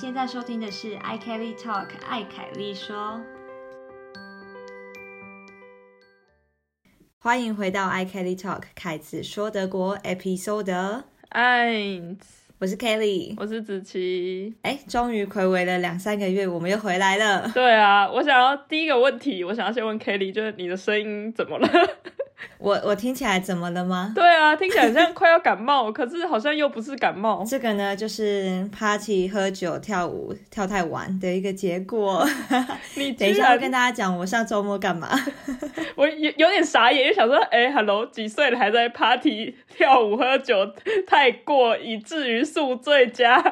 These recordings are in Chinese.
现在收听的是 i Kelly Talk 艾凯丽说，欢迎回到 i Kelly Talk 凯子说德国 Episode，哎，我是 Kelly，我是子琪。哎，终于暌违了两三个月，我们又回来了。对啊，我想要第一个问题，我想要先问 Kelly，就是你的声音怎么了？我我听起来怎么了吗？对啊，听起来像快要感冒，可是好像又不是感冒。这个呢，就是 party 喝酒跳舞跳太晚的一个结果。你等一下要跟大家讲我上周末干嘛？我有有点傻眼，就想说，哎，Hello，几岁了还在 party 跳舞喝酒，太过以至于宿醉加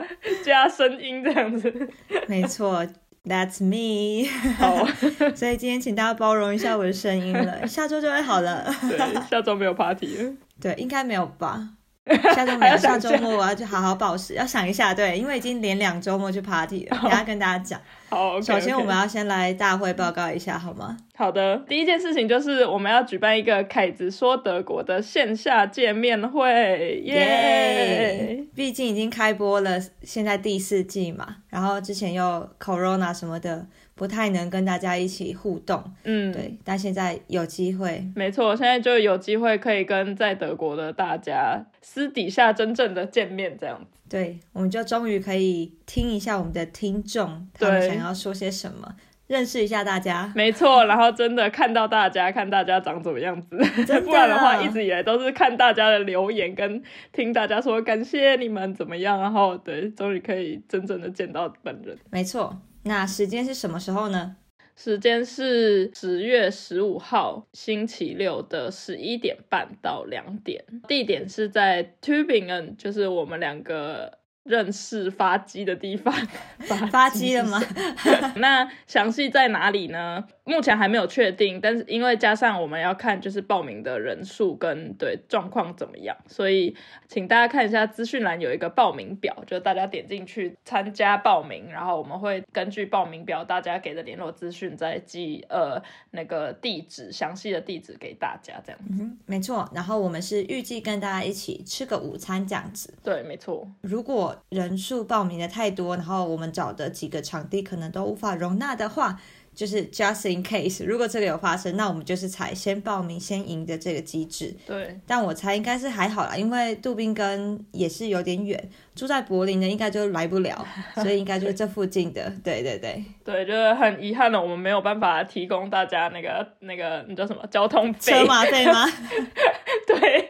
加声音这样子。没错。That's me。好，所以今天请大家包容一下我的声音了，下周就会好了。对，下周没有 party 了。对，应该没有吧？下周没有，下周末我要去好好暴食，要想一下。对，因为已经连两周末去 party 了，等下跟大家讲。好，首先我们要先来大会报告一下，好吗？好的，第一件事情就是我们要举办一个凯子说德国的线下见面会，耶！毕竟已经开播了，现在第四季嘛，然后之前又 corona 什么的。不太能跟大家一起互动，嗯，对，但现在有机会，没错，现在就有机会可以跟在德国的大家私底下真正的见面，这样子，对，我们就终于可以听一下我们的听众他们想要说些什么，认识一下大家，没错，然后真的看到大家，看大家长怎么样子，不然的话，一直以来都是看大家的留言跟听大家说感谢你们怎么样，然后对，终于可以真正的见到本人，没错。那时间是什么时候呢？时间是十月十五号星期六的十一点半到两点，地点是在 Tubingen，就是我们两个。认识发机的地方，发机了吗？那详细在哪里呢？目前还没有确定，但是因为加上我们要看就是报名的人数跟对状况怎么样，所以请大家看一下资讯栏有一个报名表，就大家点进去参加报名，然后我们会根据报名表大家给的联络资讯再寄呃那个地址详细的地址给大家这样。嗯，没错。然后我们是预计跟大家一起吃个午餐这样子。对，没错。如果人数报名的太多，然后我们找的几个场地可能都无法容纳的话，就是 just in case，如果这个有发生，那我们就是采先报名先赢的这个机制。对，但我猜应该是还好啦，因为杜宾根也是有点远，住在柏林的应该就来不了，所以应该就是这附近的。对对对，对，就是很遗憾的，我们没有办法提供大家那个那个你叫什么交通车马费吗？对。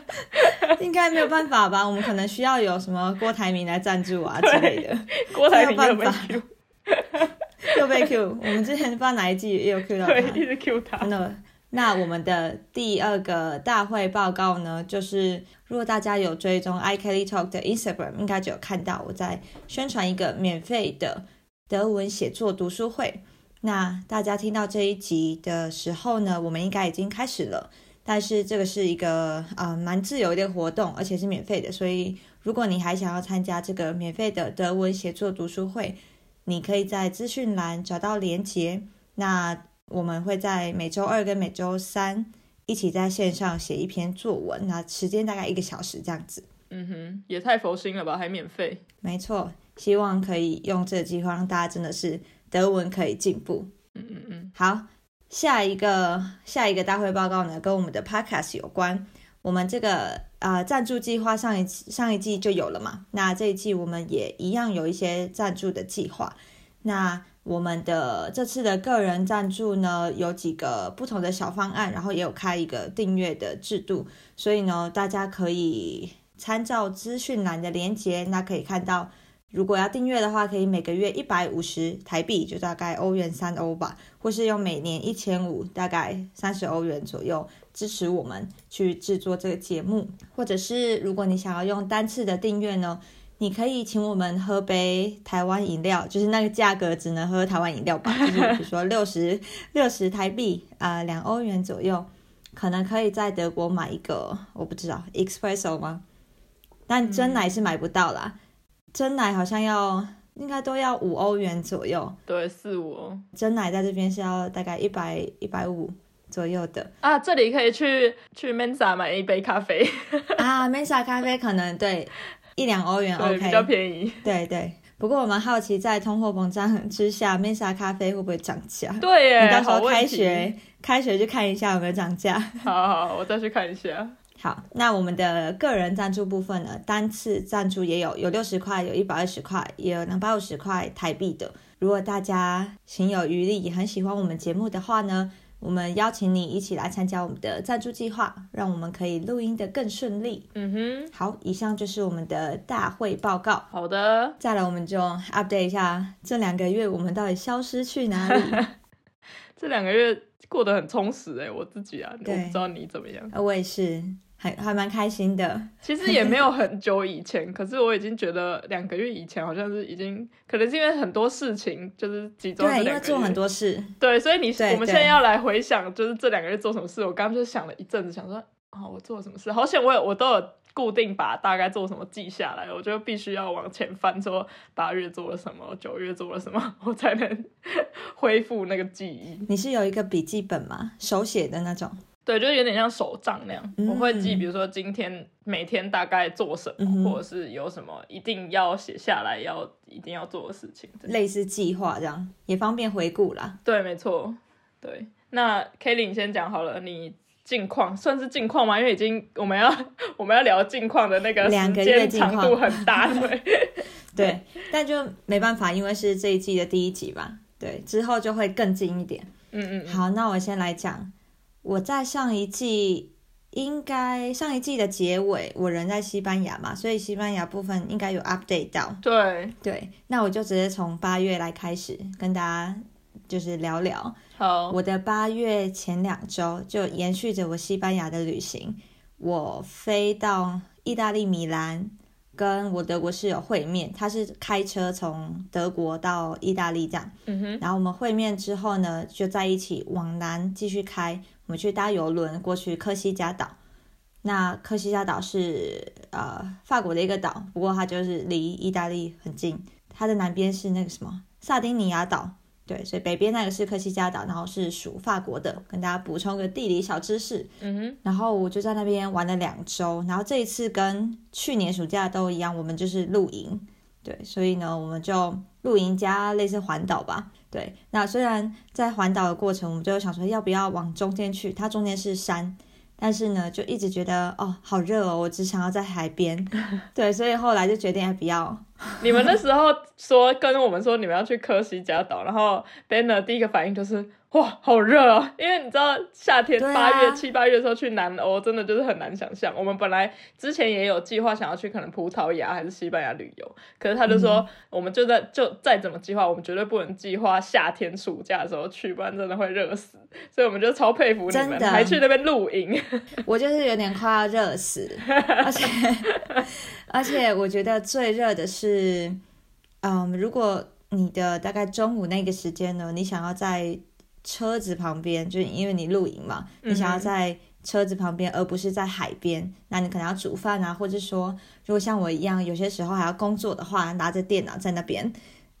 应该没有办法吧？我们可能需要有什么郭台铭来赞助啊之类的。郭台铭又被 Q，又被 Q。我们之前不知道哪一季也有 Q 到他，一直 Q 他。那那我们的第二个大会报告呢？就是如果大家有追踪 i Kelly Talk 的 Instagram，应该就有看到我在宣传一个免费的德文写作读书会。那大家听到这一集的时候呢，我们应该已经开始了。但是这个是一个啊蛮自由的活动，而且是免费的，所以如果你还想要参加这个免费的德文写作读书会，你可以在资讯栏找到连结。那我们会在每周二跟每周三一起在线上写一篇作文，那时间大概一个小时这样子。嗯哼，也太佛心了吧，还免费。没错，希望可以用这个计划让大家真的是德文可以进步。嗯嗯嗯，好。下一个下一个大会报告呢，跟我们的 podcast 有关。我们这个啊赞助计划上一上一季就有了嘛，那这一季我们也一样有一些赞助的计划。那我们的这次的个人赞助呢，有几个不同的小方案，然后也有开一个订阅的制度，所以呢，大家可以参照资讯栏的连接，那可以看到。如果要订阅的话，可以每个月一百五十台币，就大概欧元三欧吧，或是用每年一千五，大概三十欧元左右支持我们去制作这个节目。或者是如果你想要用单次的订阅呢，你可以请我们喝杯台湾饮料，就是那个价格只能喝台湾饮料吧，就是比如说六十六十台币啊，两欧元左右，可能可以在德国买一个，我不知道 espresso 吗？但真奶是买不到啦。真奶好像要，应该都要五欧元左右。对，四五。真奶在这边是要大概一百一百五左右的。啊，这里可以去去 Mensa 买一杯咖啡。啊，Mensa 咖啡可能对一两欧元 OK，比较便宜。对对，不过我蛮好奇，在通货膨胀之下，Mensa 咖啡会不会涨价？对耶，你到时候开学开学去看一下有没有涨价。好好好，我再去看一下。好，那我们的个人赞助部分呢，单次赞助也有，有六十块，有一百二十块，也有两百五十块台币的。如果大家心有余力，也很喜欢我们节目的话呢，我们邀请你一起来参加我们的赞助计划，让我们可以录音的更顺利。嗯哼，好，以上就是我们的大会报告。好的。再来，我们就 update 一下这两个月我们到底消失去哪里？这两个月过得很充实哎，我自己啊，我对不知道你怎么样。呃我也是，还还蛮开心的。其实也没有很久以前，可是我已经觉得两个月以前好像是已经，可能是因为很多事情就是集中在对，因为做很多事，对，所以你我们现在要来回想，就是这两个月做什么事。我刚刚就想了一阵子，想说啊、我做了什么事？好险，我有我都有固定把大概做什么记下来。我就必须要往前翻，说八月做了什么，九月做了什么，我才能恢复那个记忆。你是有一个笔记本吗？手写的那种？对，就是有点像手账那样，嗯我会记，比如说今天每天大概做什么，嗯或者是有什么一定要写下来，要一定要做的事情。类似计划这样，也方便回顾啦。对，没错。对，那 Kelly 你先讲好了，你近况算是近况吗？因为已经我们要我们要聊近况的那个时两个月间长度很大，对。对，但就没办法，因为是这一季的第一集吧。对，之后就会更近一点。嗯嗯嗯，好，那我先来讲，我在上一季应该上一季的结尾，我人在西班牙嘛，所以西班牙部分应该有 update 到。对，对，那我就直接从八月来开始跟大家就是聊聊好，我的八月前两周，就延续着我西班牙的旅行，我飞到意大利米兰。跟我德国室友会面，他是开车从德国到意大利这样，嗯哼，然后我们会面之后呢，就在一起往南继续开，我们去搭游轮过去科西嘉岛。那科西嘉岛是呃法国的一个岛，不过它就是离意大利很近。它的南边是那个什么萨丁尼亚岛，对，所以北边那个是科西嘉岛，然后是属法国的。跟大家补充个地理小知识。嗯哼，然后我就在那边玩了两周，然后这一次跟去年暑假都一样，我们就是露营，对，所以呢，我们就露营加类似环岛吧，对。那虽然在环岛的过程，我们就想说要不要往中间去，它中间是山，但是呢，就一直觉得哦好热哦，我只想要在海边，对，所以后来就决定还不要，你们那时候说跟我们说你们要去科西嘉岛，然后 Banner 第一个反应就是哇好热哦，因为你知道夏天八月七八月的时候去南欧真的就是很难想象。我们本来之前也有计划想要去可能葡萄牙还是西班牙旅游，可是他就嗯说我们就在就再怎么计划，我们绝对不能计划夏天暑假的时候去，不然真的会热死。所以我们就超佩服你们，的还去那边露营。我就是有点快要热死，而且而且我觉得最热的是，嗯，如果你的大概中午那个时间呢，你想要在车子旁边，就是因为你露营嘛，你想要在车子旁边，而不是在海边，那你可能要煮饭啊，或者说如果像我一样，有些时候还要工作的话，拿着电脑在那边，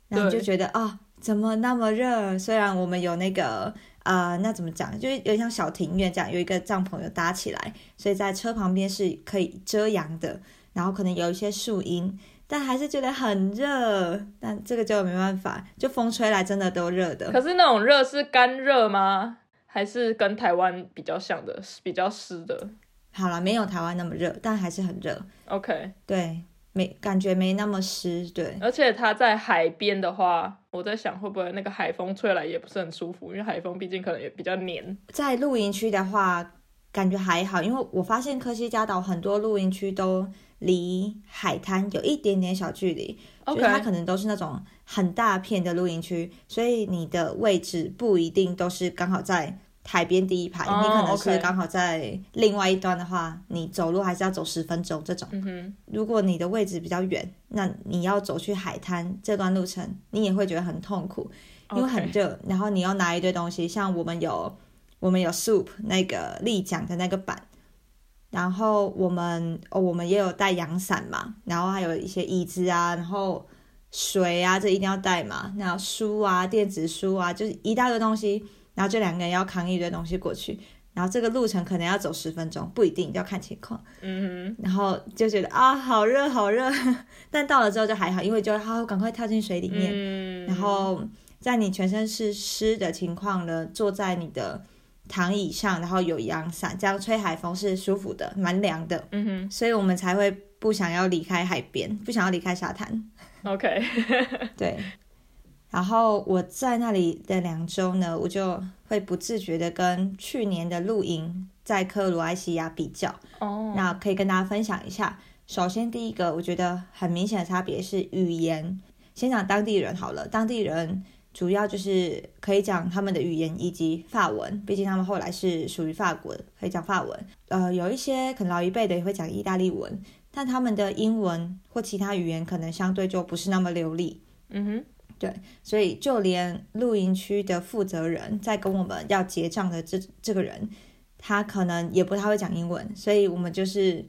然后就觉得啊、怎么那么热？虽然我们有那个。啊、那怎么讲？就是有点像小庭院这样，有一个帐篷有搭起来，所以在车旁边是可以遮阳的，然后可能有一些树荫，但还是觉得很热。但这个就没办法，就风吹来真的都热的。可是那种热是干热吗？还是跟台湾比较像的，比较湿的好了，没有台湾那么热，但还是很热。？OK，对，没感觉没那么湿。对，而且它在海边的话，我在想会不会那个海风吹来也不是很舒服，因为海风毕竟可能也比较黏。在露营区的话，感觉还好，因为我发现科西嘉岛很多露营区都离海滩有一点点小距离。所 OK，以它可能都是那种很大片的露营区，所以你的位置不一定都是刚好在海边第一排，哦你可能是刚好在另外一端的话，你走路还是要走十分钟这种。如果你的位置比较远，那你要走去海滩这段路程，你也会觉得很痛苦，因为很热，然后你要拿一堆东西，像我们有我们有 soup 那个立桨的那个板，然后我们哦我们也有带阳伞嘛，然后还有一些椅子啊，然后水啊这一定要带嘛，然后书啊电子书啊，就是一大堆东西，然后这两个人要扛一堆东西过去，然后这个路程可能要走十分钟，不一定要看情况。嗯然后就觉得啊，好热好热，但到了之后就还好，因为就好赶快跳进水里，面，嗯，然后在你全身是湿的情况呢，坐在你的躺椅上，然后有阳伞，这样吹海风是舒服的，蛮凉的，嗯哼所以我们才会不想要离开海边，不想要离开沙滩。，OK，对，然后我在那里的两周呢，我就会不自觉的跟去年的露营在克罗埃西亚比较。哦，那可以跟大家分享一下。首先，第一个我觉得很明显的差别是语言。先讲当地人好了，当地人主要就是可以讲他们的语言以及法文，毕竟他们后来是属于法国的，可以讲法文。呃，有一些可能老一辈的也会讲意大利文，但他们的英文或其他语言可能相对就不是那么流利。嗯哼，对所以就连露营区的负责人在跟我们要结账的这这个人，他可能也不太会讲英文，所以我们就是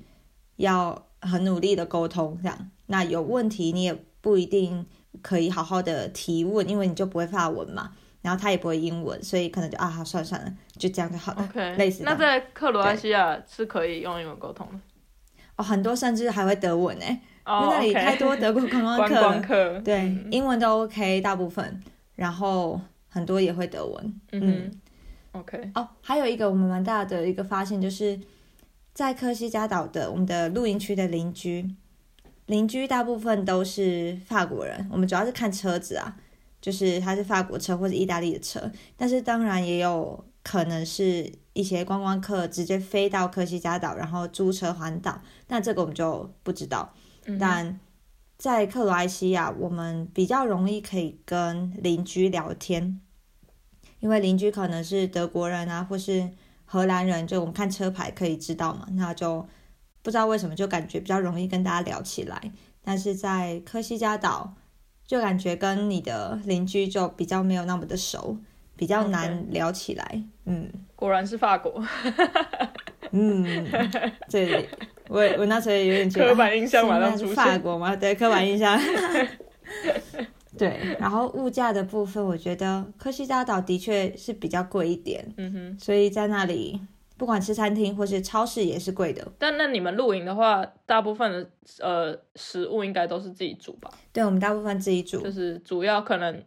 要很努力的沟通这样。那有问题你也不一定可以好好的提问，因为你就不会法文嘛，然后他也不会英文，所以可能就啊，好算了算了，就这样就好了。OK，类似那在克罗埃西亚是可以用英文沟通的。哦，很多甚至还会德文哎，因哦为那里太多德国观光观客了。光客，对，嗯英文都 OK，大部分，然后很多也会德文。嗯哼，OK，哦，还有一个我们蛮大的一个发现，就是在科西嘉岛的我们的露营区的邻居，邻居大部分都是法国人。我们主要是看车子啊，就是它是法国车或者意大利的车，但是当然也有可能是一些观光客直接飞到科西嘉岛，然后租车环岛，那这个我们就不知道。嗯但在克罗埃西亚，我们比较容易可以跟邻居聊天，因为邻居可能是德国人啊，或是荷兰人，就我们看车牌可以知道嘛，那就不知道为什么就感觉比较容易跟大家聊起来。但是在科西嘉岛，就感觉跟你的邻居就比较没有那么的熟，比较难聊起来。嗯果然是法国，嗯，这我我那时候也有点觉得刻板印象马上是出现法国吗？对，刻板印象。对，然后物价的部分，我觉得科西嘉岛的确是比较贵一点，嗯哼。所以在那里不管吃餐厅或是超市也是贵的。但那你们露营的话，大部分的呃食物应该都是自己煮吧？对，我们大部分自己煮就，是主要可能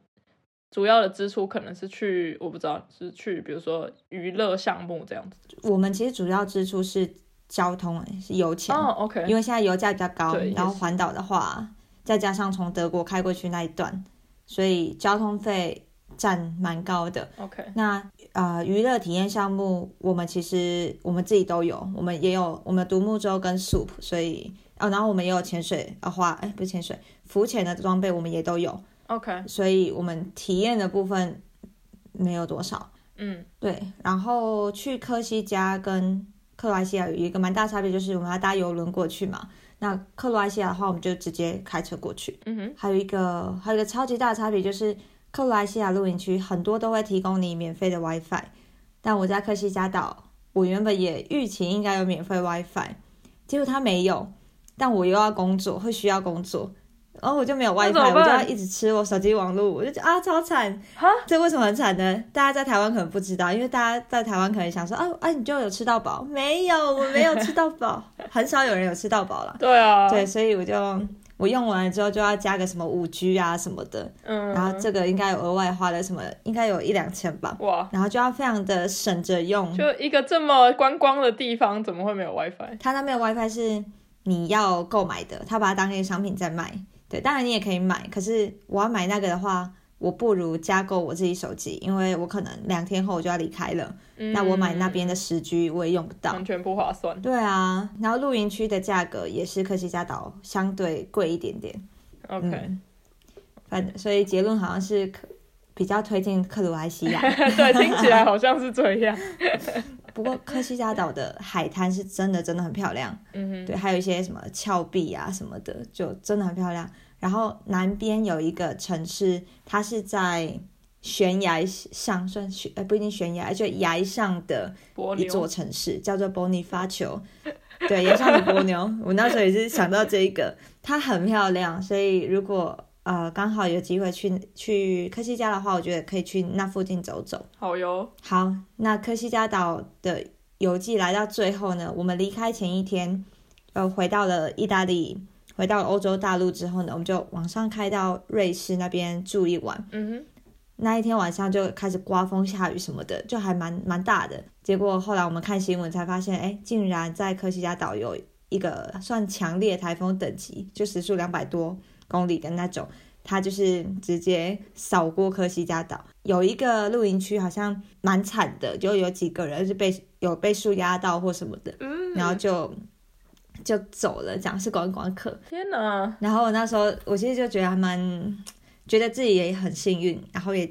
主要的支出可能是去我不知道是去比如说娱乐项目这样子。我们其实主要支出是交通，是油钱，哦，OK，因为现在油价比较高，然后环岛的话，再加上从德国开过去那一段，所以交通费占蛮高的。OK，那呃，娱乐体验项目，我们其实我们自己都有，我们也有我们独木舟跟 SUP，所以哦，然后我们也有潜水啊花，哎，不是潜水，浮潜的装备我们也都有，OK，所以我们体验的部分没有多少。嗯对，然后去科西嘉跟克罗埃西亚有一个蛮大差别，就是我们要搭游轮过去嘛。那克罗埃西亚的话，我们就直接开车过去。嗯哼，还有一个还有一个超级大的差别就是，克罗埃西亚露营区很多都会提供你免费的 WiFi，但我在克西嘉岛，我原本也预期应该有免费 WiFi，结果它没有，但我又要工作，会需要工作。然后我就没有 WiFi，我就要一直吃我手机网络，我就觉得啊超惨哈，这为什么很惨呢？大家在台湾可能不知道，因为大家在台湾可能想说，哦，啊你就有吃到饱，没有，我没有吃到饱，很少有人有吃到饱了。对啊，对，，所以我就我用完了之后就要加个什么五 G 啊什么的，嗯，然后这个应该有额外花了什么，应该有一两千吧，哇，然后就要非常的省着用。就一个这么观光的地方，怎么会没有 WiFi？它那边的 WiFi 是你要购买的，他把它当一个商品在卖。对，当然你也可以买，可是我要买那个的话，我不如加购我自己手机，因为我可能两天后我就要离开了，那我买那边的十 G 我也用不到。完全不划算。对啊，然后露营区的价格也是科西嘉岛相对贵一点点。OK，、嗯反正所以结论好像是可比较推荐克罗埃西亚，对，听起来好像是这样。不过科西嘉岛的海滩是真的真的很漂亮，嗯哼，对，还有一些什么峭壁啊什么的，就真的很漂亮。然后南边有一个城市，它是在悬崖上，算悬呃不一定悬崖，就崖上的波一座，城市，叫做 Bonifacio。对，崖上的波妞，我那时候也是想到这一个，它很漂亮，所以如果呃刚好有机会去去科西嘉的话，我觉得可以去那附近走走。好哟。好，那科西嘉岛的游记来到最后呢，我们离开前一天，呃，回到了意大利，回到欧洲大陆之后呢，我们就往上开到瑞士那边住一晚。嗯哼。那一天晚上就开始刮风下雨什么的，就还蛮蛮大的。结果后来我们看新闻才发现，哎，竟然在科西嘉岛有一个算强烈台风等级，就时速两百多公里的那种，它就是直接扫过科西嘉岛。有一个露营区好像蛮惨的，就有几个人是被有被树压到或什么的，然后就就走了，讲是观光客。天哪！然后我那时候我其实就觉得还蛮。觉得自己也很幸运，然后也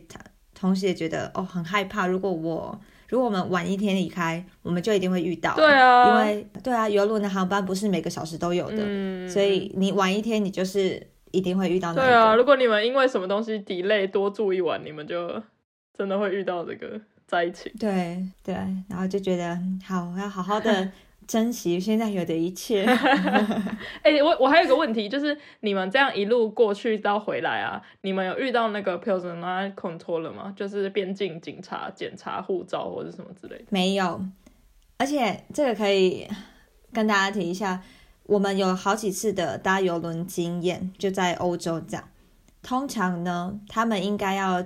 同时也觉得哦很害怕。如果我如果我们晚一天离开，我们就一定会遇到。对啊，因为对啊，游轮的航班不是每个小时都有的，所以你晚一天，你就是一定会遇到。对啊，如果你们因为什么东西 delay 多住一晚，你们就真的会遇到这个灾情。对对，然后就觉得好，要好好的。珍惜现在有的一切。哎，我我还有个问题，就是你们这样一路过去到回来啊，你们有遇到那个 prisoner control 了吗？就是边境警察检查护照或者什么之类的？没有。而且这个可以跟大家提一下，我们有好几次的搭游轮经验，就在欧洲这样。通常呢，他们应该要。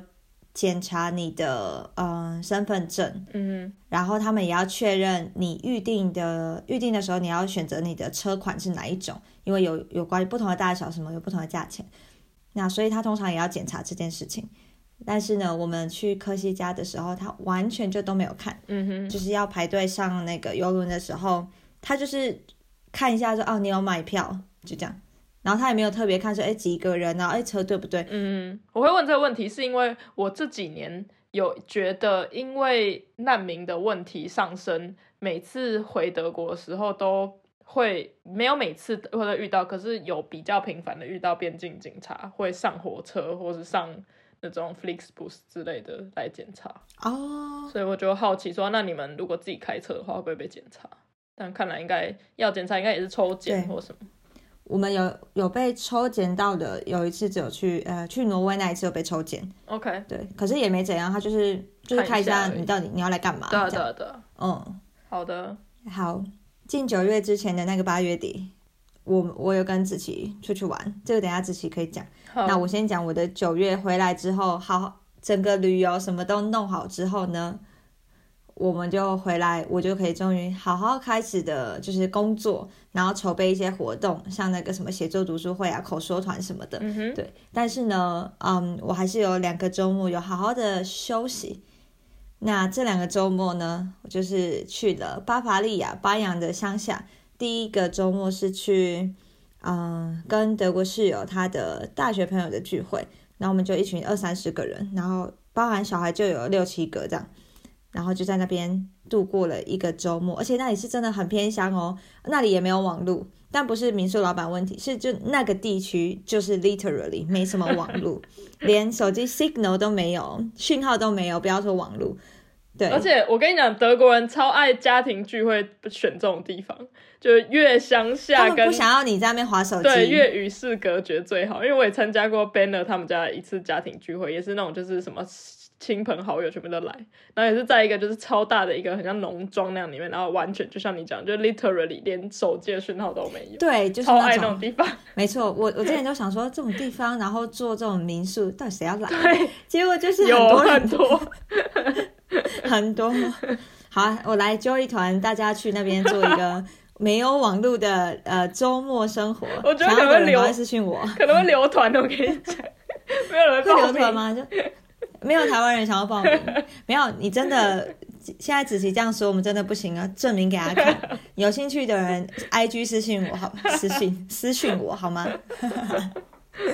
检查你的嗯身份证，嗯，然后他们也要确认你预定的预定的时候，你要选择你的车款是哪一种，因为有有关于不同的大小什么有不同的价钱，那所以他通常也要检查这件事情。但是呢，我们去科西嘉的时候，他完全就都没有看，嗯哼，就是要排队上那个游轮的时候，他就是看一下说哦，你有买票，就这样。然后他也没有特别看说，哎，几个人啊？哎，车对不对？嗯，我会问这个问题，是因为我这几年有觉得，因为难民的问题上升，每次回德国的时候都会没有每次或者遇到，可是有比较频繁的遇到边境警察会上火车或是上那种 Flixbus 之类的来检查哦。所以我就好奇说，那你们如果自己开车的话，会不会被检查？但看来应该要检查，应该也是抽检或什么。我们有有被抽检到的，有一次只有去呃去挪威那一次有被抽检，OK，对，可是也没怎样，他就是就是看一下你到底你要来干嘛，对的的，嗯，好的，好，近九月之前的那个八月底，我我有跟子琪出去玩，这个等下子琪可以讲，那我先讲我的九月回来之后，好，整个旅游什么都弄好之后呢。我们就回来，我就可以终于好好开始的，就是工作，然后筹备一些活动，像那个什么写作读书会啊、口说团什么的。嗯对，但是呢，嗯，我还是有两个周末有好好的休息。那这两个周末呢，我就是去了巴伐利亚巴扬的乡下。第一个周末是去，嗯，跟德国室友他的大学朋友的聚会，然后我们就一群二三十个人，然后包含小孩就有六七个这样。然后就在那边度过了一个周末，而且那里是真的很偏乡哦，那里也没有网路，但不是民宿老板问题，是就那个地区就是 literally 没什么网路，连手机 signal 都没有，讯号都没有，不要说网路。对，而且我跟你讲，德国人超爱家庭聚会选这种地方，就越乡下，跟不想要你在那边划手机，对，越与世隔绝最好。因为我也参加过 Banner 他们家一次家庭聚会，也是那种就是什么。亲朋好友全部都来，然后也是在一个就是超大的一个很像农庄那样里面，然后完全就像你讲，就 literally 连手机的讯号都没有。对，就是超爱那种地方。没错，我我之前就想说这种地方，然后做这种民宿，到底谁要来？对，结果就是有很多 很多。好，我来揪一团，大家去那边做一个 没有网络的呃周末生活。我觉得可能会留私信我，可能会留团的。我跟你讲，没有人会留团吗？就。没有台湾人想要报名，没有你真的现在子琪这样说，我们真的不行啊！证明给他看，有兴趣的人，I G 私信我好，私信 私信我好吗？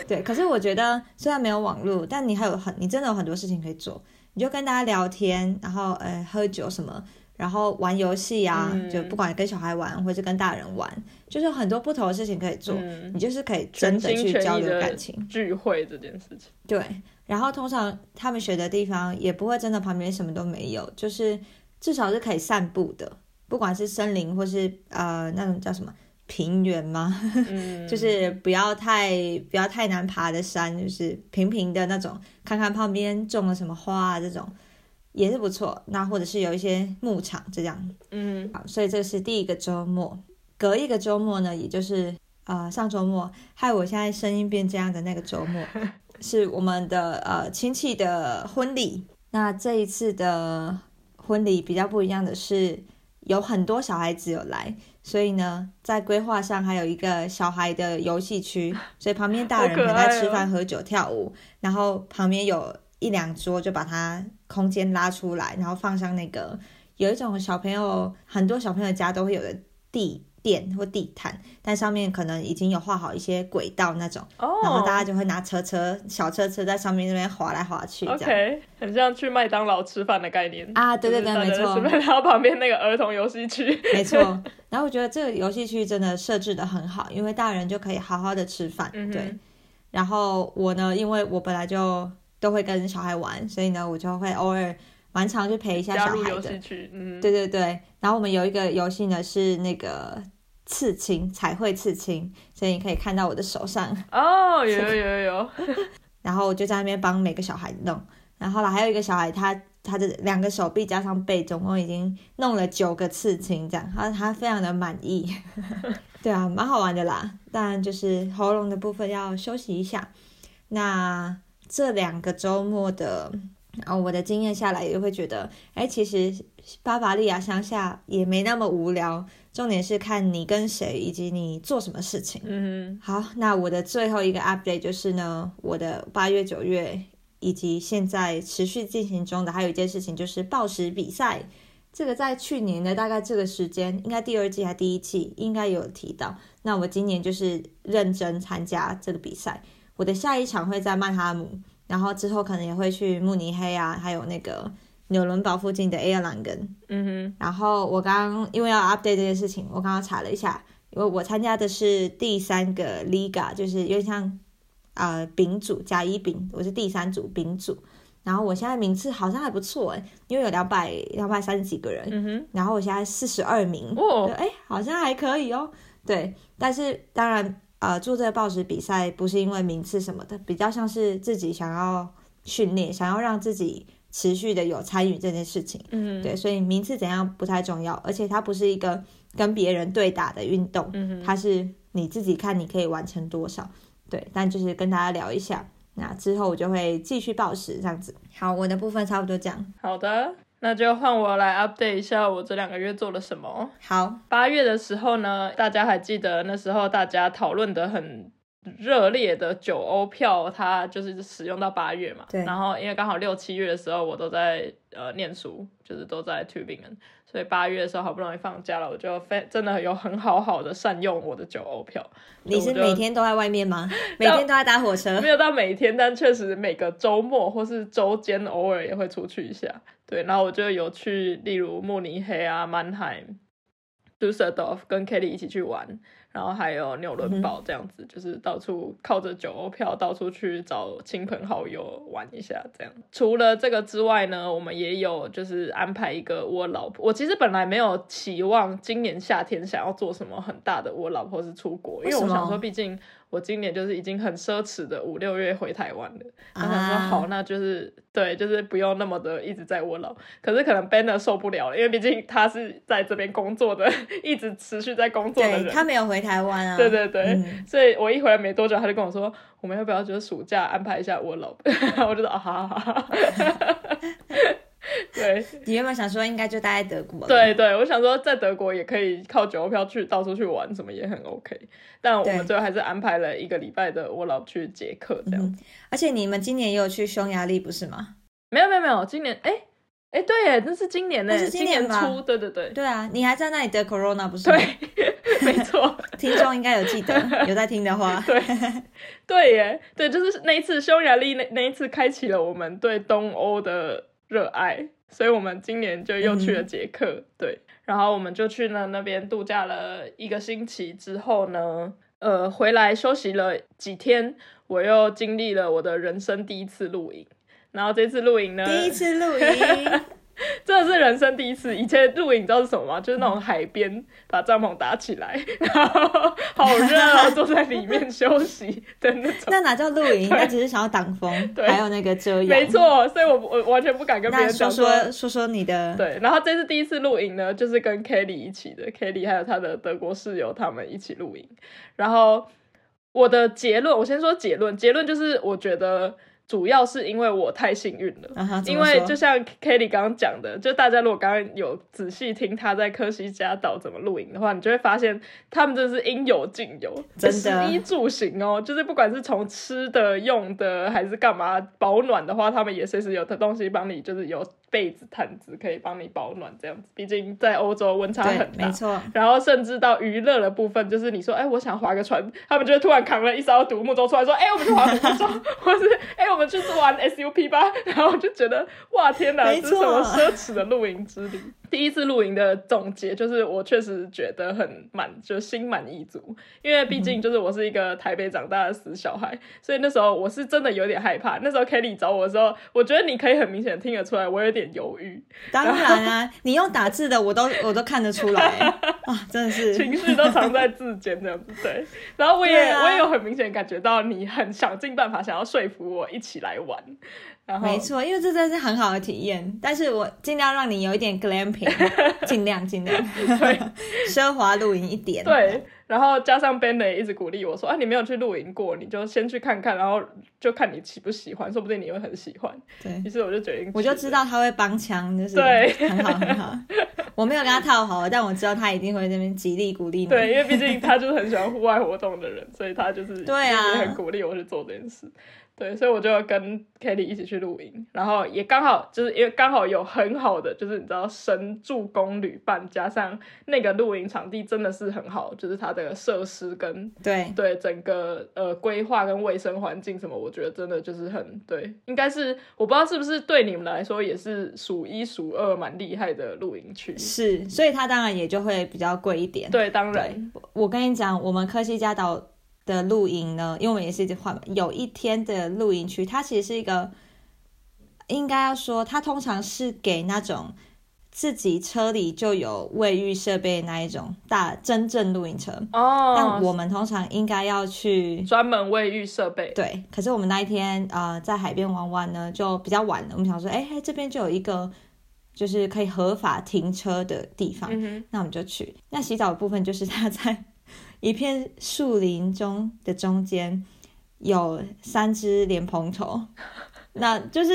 对，可是我觉得虽然没有网络，但你还有很，你真的有很多事情可以做，你就跟大家聊天，然后呃喝酒什么，然后玩游戏啊，就不管跟小孩玩或者跟大人玩，就是很多不同的事情可以做，你就是可以真的去交流感情，聚会这件事情，对。然后通常他们学的地方也不会真的旁边什么都没有，就是至少是可以散步的，不管是森林或是呃那种叫什么平原吗？嗯，就是不要太不要太难爬的山，就是平平的那种，看看旁边种了什么花啊，这种也是不错。那或者是有一些牧场这样，嗯好，所以这是第一个周末。隔一个周末呢，也就是呃上周末，害我现在声音变这样的那个周末，是我们的呃亲戚的婚礼。那这一次的婚礼比较不一样的是，有很多小孩子有来，所以呢，在规划上还有一个小孩的游戏区，所以旁边大人好可可能在吃饭、喝酒、跳舞，然后旁边有一两桌就把它空间拉出来，然后放上那个有一种小朋友很多小朋友家都会有的地垫或地毯，但上面可能已经有画好一些轨道那种，哦，然后大家就会拿车车小车车在上面那边滑来滑去。OK，很像去麦当劳吃饭的概念啊对对对没错然后旁边那个儿童游戏区，没错，然后我觉得这个游戏区真的设置的很好，因为大人就可以好好的吃饭，嗯对。然后我呢，因为我本来就都会跟小孩玩，所以呢，我就会偶尔蛮常去陪一下小孩的。嗯，对对对，然后我们有一个游戏呢是那个刺青，彩绘刺青，所以你可以看到我的手上，哦，有 有有有有，然后我就在那边帮每个小孩弄。然后后来还有一个小孩，他他的两个手臂加上背，总共已经弄了九个刺青，这样他他非常的满意。对啊，蛮好玩的啦。当然就是喉咙的部分要休息一下。那这两个周末的，啊、我的经验下来也会觉得，哎，其实巴伐利亚乡下也没那么无聊。重点是看你跟谁，以及你做什么事情。嗯好，那我的最后一个 update 就是呢，我的八月、九月以及现在持续进行中的还有一件事情就是报时比赛。这个在去年的大概这个时间，应该第二季还第一季应该有提到。那我今年就是认真参加这个比赛。我的下一场会在曼哈姆，然后之后可能也会去慕尼黑啊，还有那个纽伦堡附近的 a 尔兰根。嗯哼然后我刚刚因为要 update 这件事情，我刚刚查了一下，因为我参加的是第三个 Liga，就是有点像呃丙组甲乙丙，我是第三组丙组。然后我现在名次好像还不错诶，因为有两百两百三十几个人，嗯哼，然后我现在四十二名，哦哎，好像还可以哦。对，但是当然，呃，做这个报时比赛不是因为名次什么的，比较像是自己想要训练，想要让自己持续的有参与这件事情。嗯，对，所以名次怎样不太重要，而且它不是一个跟别人对打的运动，嗯，它是你自己看你可以完成多少。对，但就是跟大家聊一下，那之后我就会继续报时这样子。好，我的部分差不多这样。好的，那就换我来 update 一下我这两个月做了什么。好，八月的时候呢，大家还记得那时候大家讨论的很热烈的九欧票，它就是使用到八月嘛。对然后因为刚好六七月的时候我都在呃念书，就是都在 Tubingen，所以八月的时候好不容易放假了，我就非真的有很好好的善用我的九欧票。你是每天都在外面吗？每天都在搭火车没？有到每天，但确实每个周末或是周间偶尔也会出去一下。对，然后我就有去，例如慕尼黑啊、曼海、Dusseldorf 跟 Kelly 一起去玩，然后还有纽伦堡这样子，就是到处靠着酒欧票到处去找亲朋好友玩一下这样。除了这个之外呢，我们也有就是安排一个我老婆，我其实本来没有期望今年夏天想要做什么很大的我老婆是出国，因为我想说，毕竟我今年就是已经很奢侈的五六月回台湾了，然后想说啊。好，那就是对，就是不用那么的一直在我老，可是可能 Banner 受不了了，因为毕竟他是在这边工作的，一直持续在工作的人，他没有回台湾啊。对对对，嗯。所以我一回来没多久，他就跟我说，我们要不要就是暑假安排一下我老，我就说啊，好好好，对你原本想说应该就待在德国了。对对，我想说在德国也可以靠九欧票去到处去玩，什么也很 OK，但我们最后还是安排了一个礼拜的我老去捷克这样。嗯，而且你们今年也有去匈牙利不是吗？没有没有没有，今年哎哎对耶，那是今年呢，那是今年吧初，对对对对啊，你还在那里得 corona 不是吗？对，没错，听众应该有记得，有在听的话。对对耶，对，就是那一次匈牙利那那一次开启了我们对东欧的热爱，所以我们今年就又去了捷克，对，然后我们就去了那边度假了一个星期之后呢，呃，回来休息了几天，我又经历了我的人生第一次露营。然后这次露营呢，第一次露营，真的是人生第一次。以前露营你知道是什么吗？就是那种海边把帐篷搭起来，然后好热啊，坐在里面休息的那种。那哪叫露营？那只是想要挡风，还有那个遮阳。没错，所以我我完全不敢跟别人说说说说你的。对，然后这次第一次露营呢，就是跟 Kelly 一起的，Kelly 还有他的德国室友他们一起露营。然后我的结论，我先说结论，结论就是我觉得。主要是因为我太幸运了，因为就像 Kelly 刚刚讲的，就大家如果刚刚有仔细听他在科西嘉岛怎么露营的话，你就会发现他们真的是应有尽有，真的衣住行哦，就是不管是从吃的、用的还是干嘛保暖的话，他们也随时有的东西帮你，就是有。被子、毯子可以帮你保暖，这样子。毕竟在欧洲温差很大，没错。然后甚至到娱乐的部分，就是你说，哎，我想划个船，他们就会突然扛了一艘独木舟出来说，哎，我们去划独木舟，或是哎，我们去玩 SUP 吧。然后我就觉得，哇，天哪，这是什么奢侈的露营之旅？第一次露营的总结就是，我确实觉得很满，就心满意足。因为毕竟就是我是一个台北长大的死小孩，所以那时候我是真的有点害怕。那时候 Kelly 找我的时候，我觉得你可以很明显听得出来，我有点犹豫。当然啊，你用打字的，我都我都看得出来啊，真的是情绪都藏在字间这样子。对，然后我也我也有很明显感觉到你很想尽办法想要说服我一起来玩。没错，因为这真是很好的体验。但是我尽量让你有一点 glamping，尽量尽量，对，奢华露营一点。对，然后加上 Ben 也一直鼓励我说：“啊，你没有去露营过，你就先去看看，然后就看你喜不喜欢，说不定你会很喜欢。”对，于是我就决定，我就知道他会帮腔，就是对，很好很好。我没有跟他套好，但我知道他一定会那边极力鼓励你。对，因为毕竟他就是很喜欢户外活动的人，所以他就是对啊，很鼓励我去做这件事。对，所以我就跟 Kelly 一起去露营，然后也刚好就是因为刚好有很好的，就是你知道神助攻旅伴，加上那个露营场地真的是很好，就是它的设施跟对对整个呃规划跟卫生环境什么，我觉得真的就是很对，应该是我不知道是不是对你们来说也是数一数二蛮厉害的露营区，是，所以它当然也就会比较贵一点。对，当然，我跟你讲，我们科西嘉岛。的露营呢？因为我们也是一直换嘛。有一天的露营区，它其实是一个，应该要说，它通常是给那种自己车里就有卫浴设备那一种大真正露营车哦。但我们通常应该要去专门卫浴设备。对，可是我们那一天呃在海边玩玩呢，就比较晚了。我们想说，哎，这边就有一个就是可以合法停车的地方，那我们就去。那洗澡的部分就是他在。一片树林中的中间有三只莲蓬头，那就是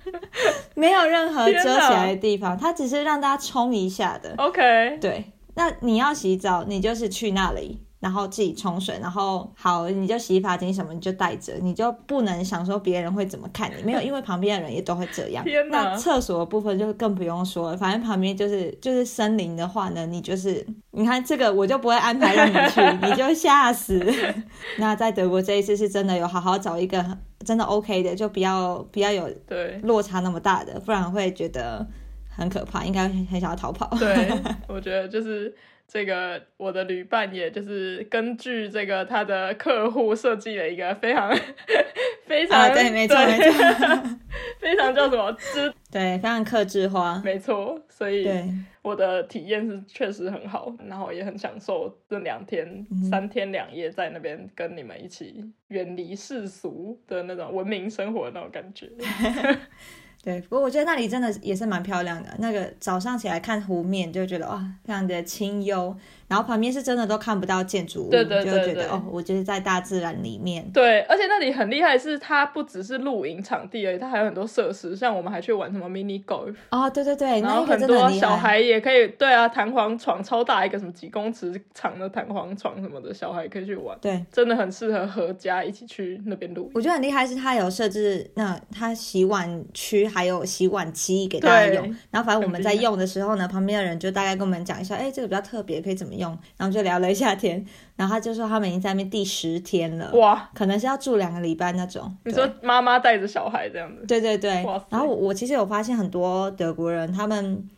没有任何遮起来的地方，它只是让大家冲一下的。OK，对，那你要洗澡，你就是去那里。然后自己冲水，然后好，你就洗发精什么你就带着，你就不能想说别人会怎么看你，没有，因为旁边的人也都会这样。那厕所的部分就更不用说了，反正旁边就是就是森林的话呢，你就是你看这个我就不会安排让你去，你就吓死。那在德国这一次是真的有好好找一个真的 OK 的，就不要不要有对落差那么大的，不然会觉得很可怕，应该很想要逃跑。对，我觉得就是。这个我的旅伴也就是根据这个他的客户设计了一个非常 非常对没错没错。非常叫什么？之 对非常克制化。没错，所以我的体验是确实很好，然后也很享受这两天三天两夜在那边跟你们一起远离世俗的那种文明生活的那种感觉。对，不过我觉得那里真的也是蛮漂亮的。那个早上起来看湖面，就觉得哇，非常的清幽。然后旁边是真的都看不到建筑物，对对对，就觉得哦，我就是在大自然里面。对，而且那里很厉害，是它不只是露营场地而已，它还有很多设施，像我们还去玩什么 mini golf。哦，对对对，然后很多小孩也可以，对啊，弹簧床超大一个，什么几公尺长的弹簧床什么的，小孩可以去玩。对，真的很适合合家一起去那边露。我觉得很厉害是它有设置那它洗碗区还有洗碗机给大家用，然后反正我们在用的时候呢，旁边的人就大概跟我们讲一下，哎，这个比较特别，可以怎么用，然后就聊。了一下天，然后他就说他们已经在那边第十天了，哇，可能是要住两个礼拜那种。你说妈妈带着小孩这样子？对对对。然后我我其实有发现很多德国人，他们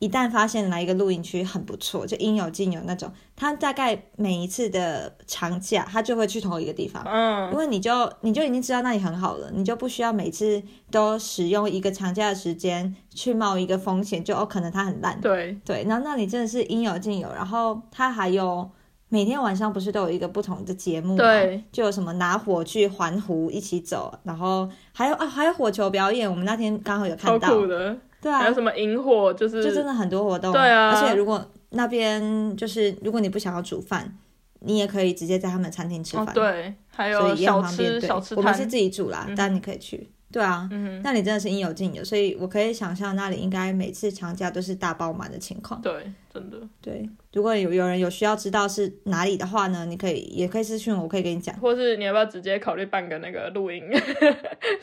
一旦发现哪一个露营区很不错，就应有尽有那种，他大概每一次的长假，他就会去同一个地方，嗯，因为你就你就已经知道那里很好了，你就不需要每次都使用一个长假的时间去冒一个风险，就哦可能它很烂，对。对，然后那里真的是应有尽有，然后它还有每天晚上不是都有一个不同的节目吗？对，就有什么拿火去环湖一起走，然后还有啊还有火球表演，我们那天刚好有看到，酷的。对啊。还有，什么萤火，就是就真的很多活动，对啊。而且如果那边就是如果你不想要煮饭，你也可以直接在他们餐厅吃饭，，哦对，还所以也有小吃小吃，我们是，自己煮啦，嗯但你可以去。对啊，嗯哼，那里真的是应有尽有，所以我可以想象那里应该每次长假都是大爆满的情况。对，真的，对，如果有有人有需要知道是哪里的话呢，你可以也可以私讯我，我可以给你讲。或是你要不要直接考虑办个那个露营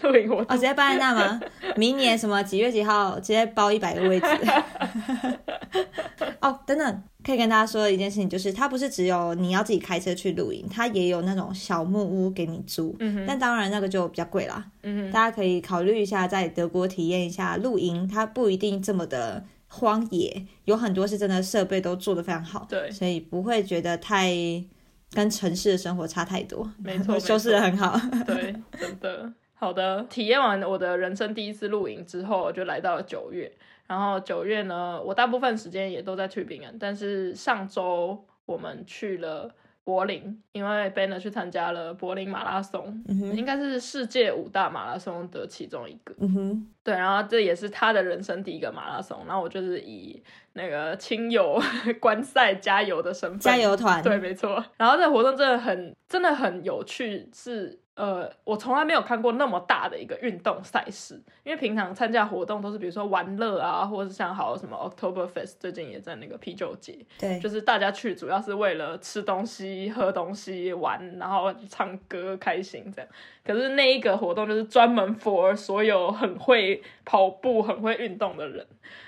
露营活哦，直？接办在那吗？明年什么几月几号直接包一百个位置？哦，等等，可以跟大家说的一件事情就是，它不是只有你要自己开车去露营，它也有那种小木屋给你租。嗯哼，但当然那个就比较贵啦，嗯哼，大家可以考虑一下在德国体验一下露营，它不一定这么的荒野，有很多是真的设备都做得非常好，对，所以不会觉得太跟城市的生活差太多，没错，修饰的很好。对，真的。好的，体验完我的人生第一次露营之后，我就来到了九月。然后九月呢，我大部分时间也都在去平安，但是上周我们去了柏林，因为 Banner 去参加了柏林马拉松，嗯，应该是世界五大马拉松的其中一个。嗯哼，对，然后这也是他的人生第一个马拉松，然后我就是以那个亲友 观赛加油的身份，加油团，对，没错。然后这个活动真的很真的很有趣，是呃，我从来没有看过那么大的一个运动赛事。因为平常参加活动都是比如说玩乐啊，或者是像好什么 October Fest，最近也在那个啤酒节，对，就是大家去主要是为了吃东西、喝东西、玩，然后唱歌、开心这样。可是那一个活动就是专门 for 所有很会跑步、很会运动的人。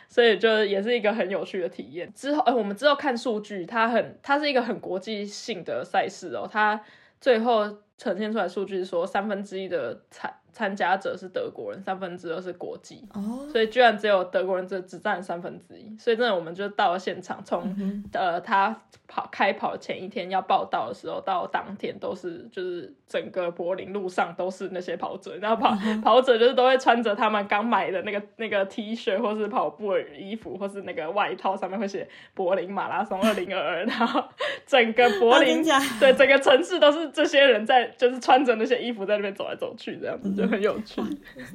所以就也是一个很有趣的体验。之后，呃，我们之后看数据，它很，它是一个很国际性的赛事哦。它最后呈现出来数据说，三分之一的菜参加者是德国人，三分之二是国际。哦，所以居然只有德国人只只占三分之一，所以真的我们就到了现场，从、嗯呃他跑开跑前一天要报道的时候，到当天都是就是整个柏林路上都是那些跑者，然后跑、跑者就是都会穿着他们刚买的那个那个 T 恤或是跑步的衣服，或是那个外套上面会写柏林马拉松二零二二，然后整个柏林对整个城市都是这些人在就是穿着那些衣服在那边走来走去，这样子就很有趣。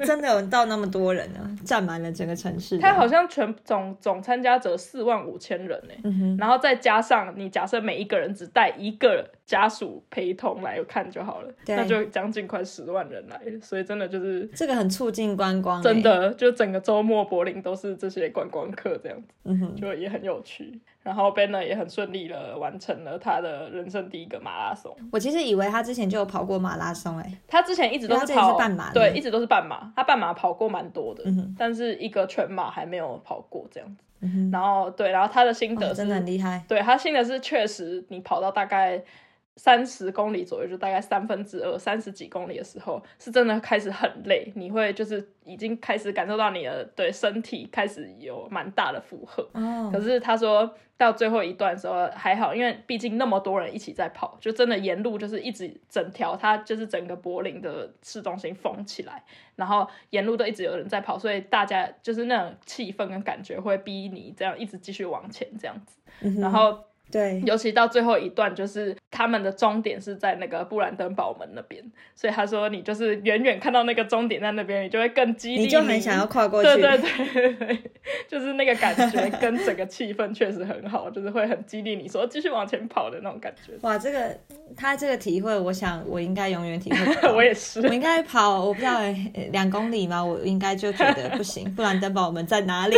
真的有到那么多人呢，占满了整个城市。他好像全总总参加者四万五千人呢、嗯，然后再加上你假设每一个人只带一个家属陪同来看就好了，那就将近快十万人来了，所以真的就是这个很促进观光、欸，真，的就整个周末柏林都是这些观光客这样子，嗯哼，就也很有趣。然后 Banner 也很顺利的完成了他的人生第一个马拉松。我其实以为他之前就有跑过马拉松、欸，他之前一直都是跑是半马的对，一直都是半马。他半马跑过蛮多的，嗯，但是一个全马还没有跑过这样子。嗯，然后对，然后他的心得是、哦真的很厉害，对他心得是确实，你跑到大概三十公里左右，就大概三分之二、三十几公里的时候，是真的开始很累，你会就是已经开始感受到你的对身体开始有蛮大的负荷。哦可，是他说到最后一段的时候还好，因为毕竟那么多人一起在跑，就真的沿路就是一直整条，它就是整个柏林的市中心封起来，然后沿路都一直有人在跑，所以大家就是那种气氛跟感觉会逼你这样一直继续往前这样子。然后对，尤其到最后一段，就是他们的终点是在那个布兰登堡门那边，所以他说你就是远远看到那个终点在那边，你就会更激励你就很想要跨过去，对对对就是那个感觉跟整个气氛确实很好，就是会很激励你说继续往前跑的那种感觉。哇，这个他这个体会，我想我应该永远体会。我也是我，应该跑，我不知道欸两公里吗？我应该就觉得不行，布兰登堡门在哪里？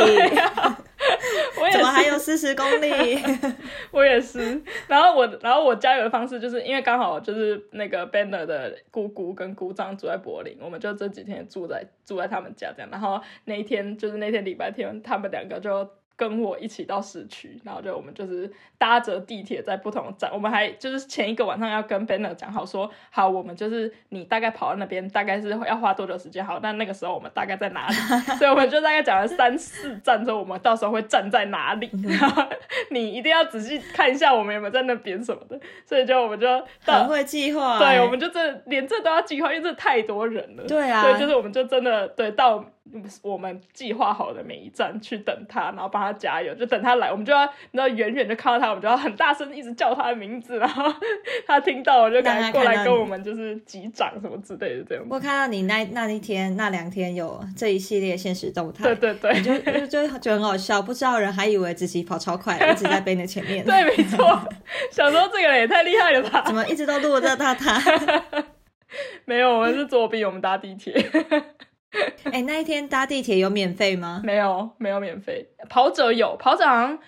我也怎么还，有四十公里？我也是。然后我，然后我加油的方式就是因为刚好就是那个 Banner 的姑姑跟姑丈住在柏林，我们就这几天住在住在他们家这样。然后那一天就是那天礼拜天，他们两个就跟我一起到市区，然后就我们就是搭着地铁在不同的站，我们还就是前一个晚上要跟 Banner 讲好说，好，我们就是你大概跑到那边大概是要花多久时间，好，那那个时候我们大概在哪里？所以我们就大概讲了三四站之后，我们到时候会站在哪里，然后你一定要仔细看一下我们有没有在那边什么的，所以就我们就到很会计划欸。对，我们就这连这都要计划，因为这太多人了。对啊所以就是我们就真的对到我们计划好的每一站去等他，然后帮他加油，就等他来，我们就要你知道远远就看到他，我们就要很大声一直叫他的名字，然后 他听到我就赶快过来跟我们就是击掌什么之类的这样。我看到你那那一天那两天有这一系列现实动态，对对对，就就就就很好笑，不知道人还以为自己跑超快，一直在背你前面，对，没错，想说这个人也太厉害了吧？怎么一直都录得到他？没有，我们是作弊，我们搭地铁。哎、那一天搭地铁有免费吗？没有，没有免费。跑者有，跑者好像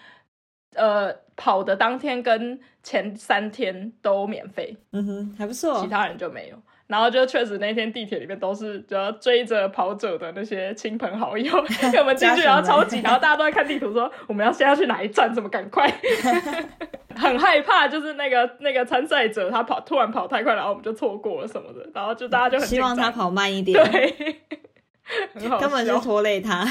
呃跑的当天跟前三天都免费，嗯哼，还不错其。他人就没有。然后就确实那天地铁里面都是就要追着跑者的那些亲朋好友，因为我们进去然后超级，然后大家都在看地图说我们要现在要去哪一站，怎么赶快，很害怕就是那个那个参赛者他跑突然跑太快，然后我们就错过了什么的，然后就大家就很希望他跑慢一点，对，根本是拖累他。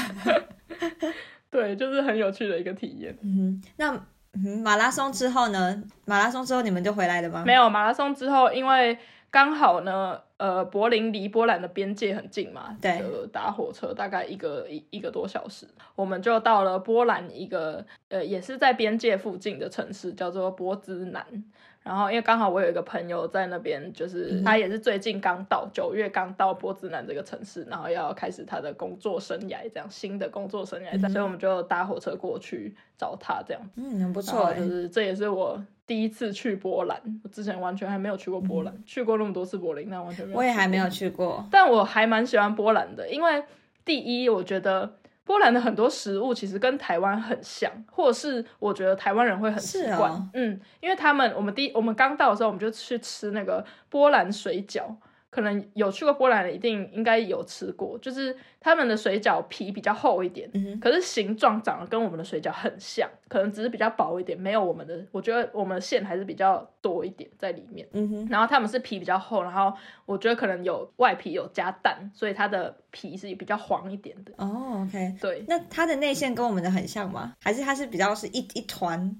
对，就是很有趣的一个体验。嗯，那嗯马拉松之后呢？马拉松之后你们就回来了吗？没有马拉松之后，因为刚好呢，呃，柏林离波兰的边界很近嘛，对呃，搭火车大概一个一一个多小时，我们就到了波兰一个呃，也是在边界附近的城市，叫做波兹南。然后因为刚好我有一个朋友在那边，就是他也是最近刚到九月刚到波兹南这个城市，然后要开始他的工作生涯，这样新的工作生涯，所以我们就搭火车过去找他这样子。嗯，很不错哎、就是这也是我第一次去波兰，我之前完全还没有去过波兰，去过那么多次柏林，但完全没有。我也还没有，去过。但我还蛮喜欢波兰的，因为第一，我觉得波兰的很多食物其实跟台湾很像，或者是我觉得台湾人会很习惯，哦嗯，因为他们我们第一我们刚到的时候，我们就去吃那个波兰水饺。可能有去过波兰的，一定应该有吃过，就是他们的水饺皮比较厚一点，嗯，可是形状长得跟我们的水饺很像，可能只是比较薄一点，没有我们的。我觉得我们的馅还是比较多一点在里面。嗯哼，然后他们是皮比较厚，然后我觉得可能有外皮有加蛋，所以它的皮是比较黄一点的。哦，OK。对，那它的内馅跟我们的很像吗？还是它是比较是一一团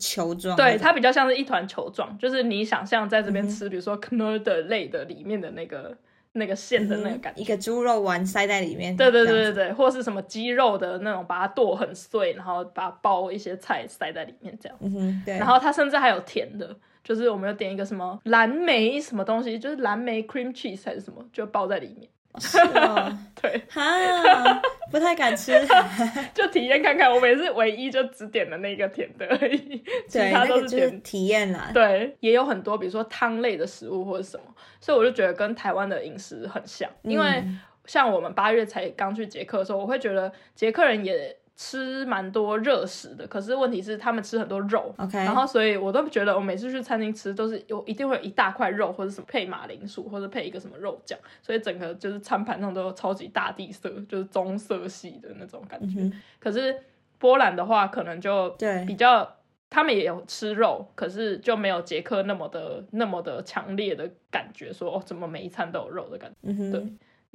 球状？对，它比较像是一团球状，就是你想象在这边嗯吃，比如说 Knödel 类的里面的那个那个馅的那个感觉。一个猪肉丸塞在里面。对对对对对，或是什么鸡肉的那种，把它剁很碎，然后把它包一些菜塞在里面这样。嗯哼，对。然后它甚至还有甜的，就是我们要点一个什么蓝莓什么东西，就是蓝莓 cream cheese 还是什么，就包在里面。是哦，对，哈，不太敢吃。就体验看看。我们也是唯一就只点的那个甜的而已，其对，他都是甜。体验啦。对，也有很多，比如说汤类的食物或者什么，所以我就觉得跟台湾的饮食很像。因为嗯像我们八月才刚去捷克的时候，我会觉得捷克人也吃蛮多热食的，可是问题是他们吃很多肉。OK，然后，所以我都觉得我每次去餐厅吃都是有一定会有一大块肉，或者什么配马铃薯，或者配一个什么肉酱，所以整个就是餐盘上都有超级大地色，就是棕色系的那种感觉。可是波兰的话，可能就对比较，他们也有吃肉，可是就没有捷克那么的那么的强烈的感觉，说哦，怎么每一餐都有肉的感觉。对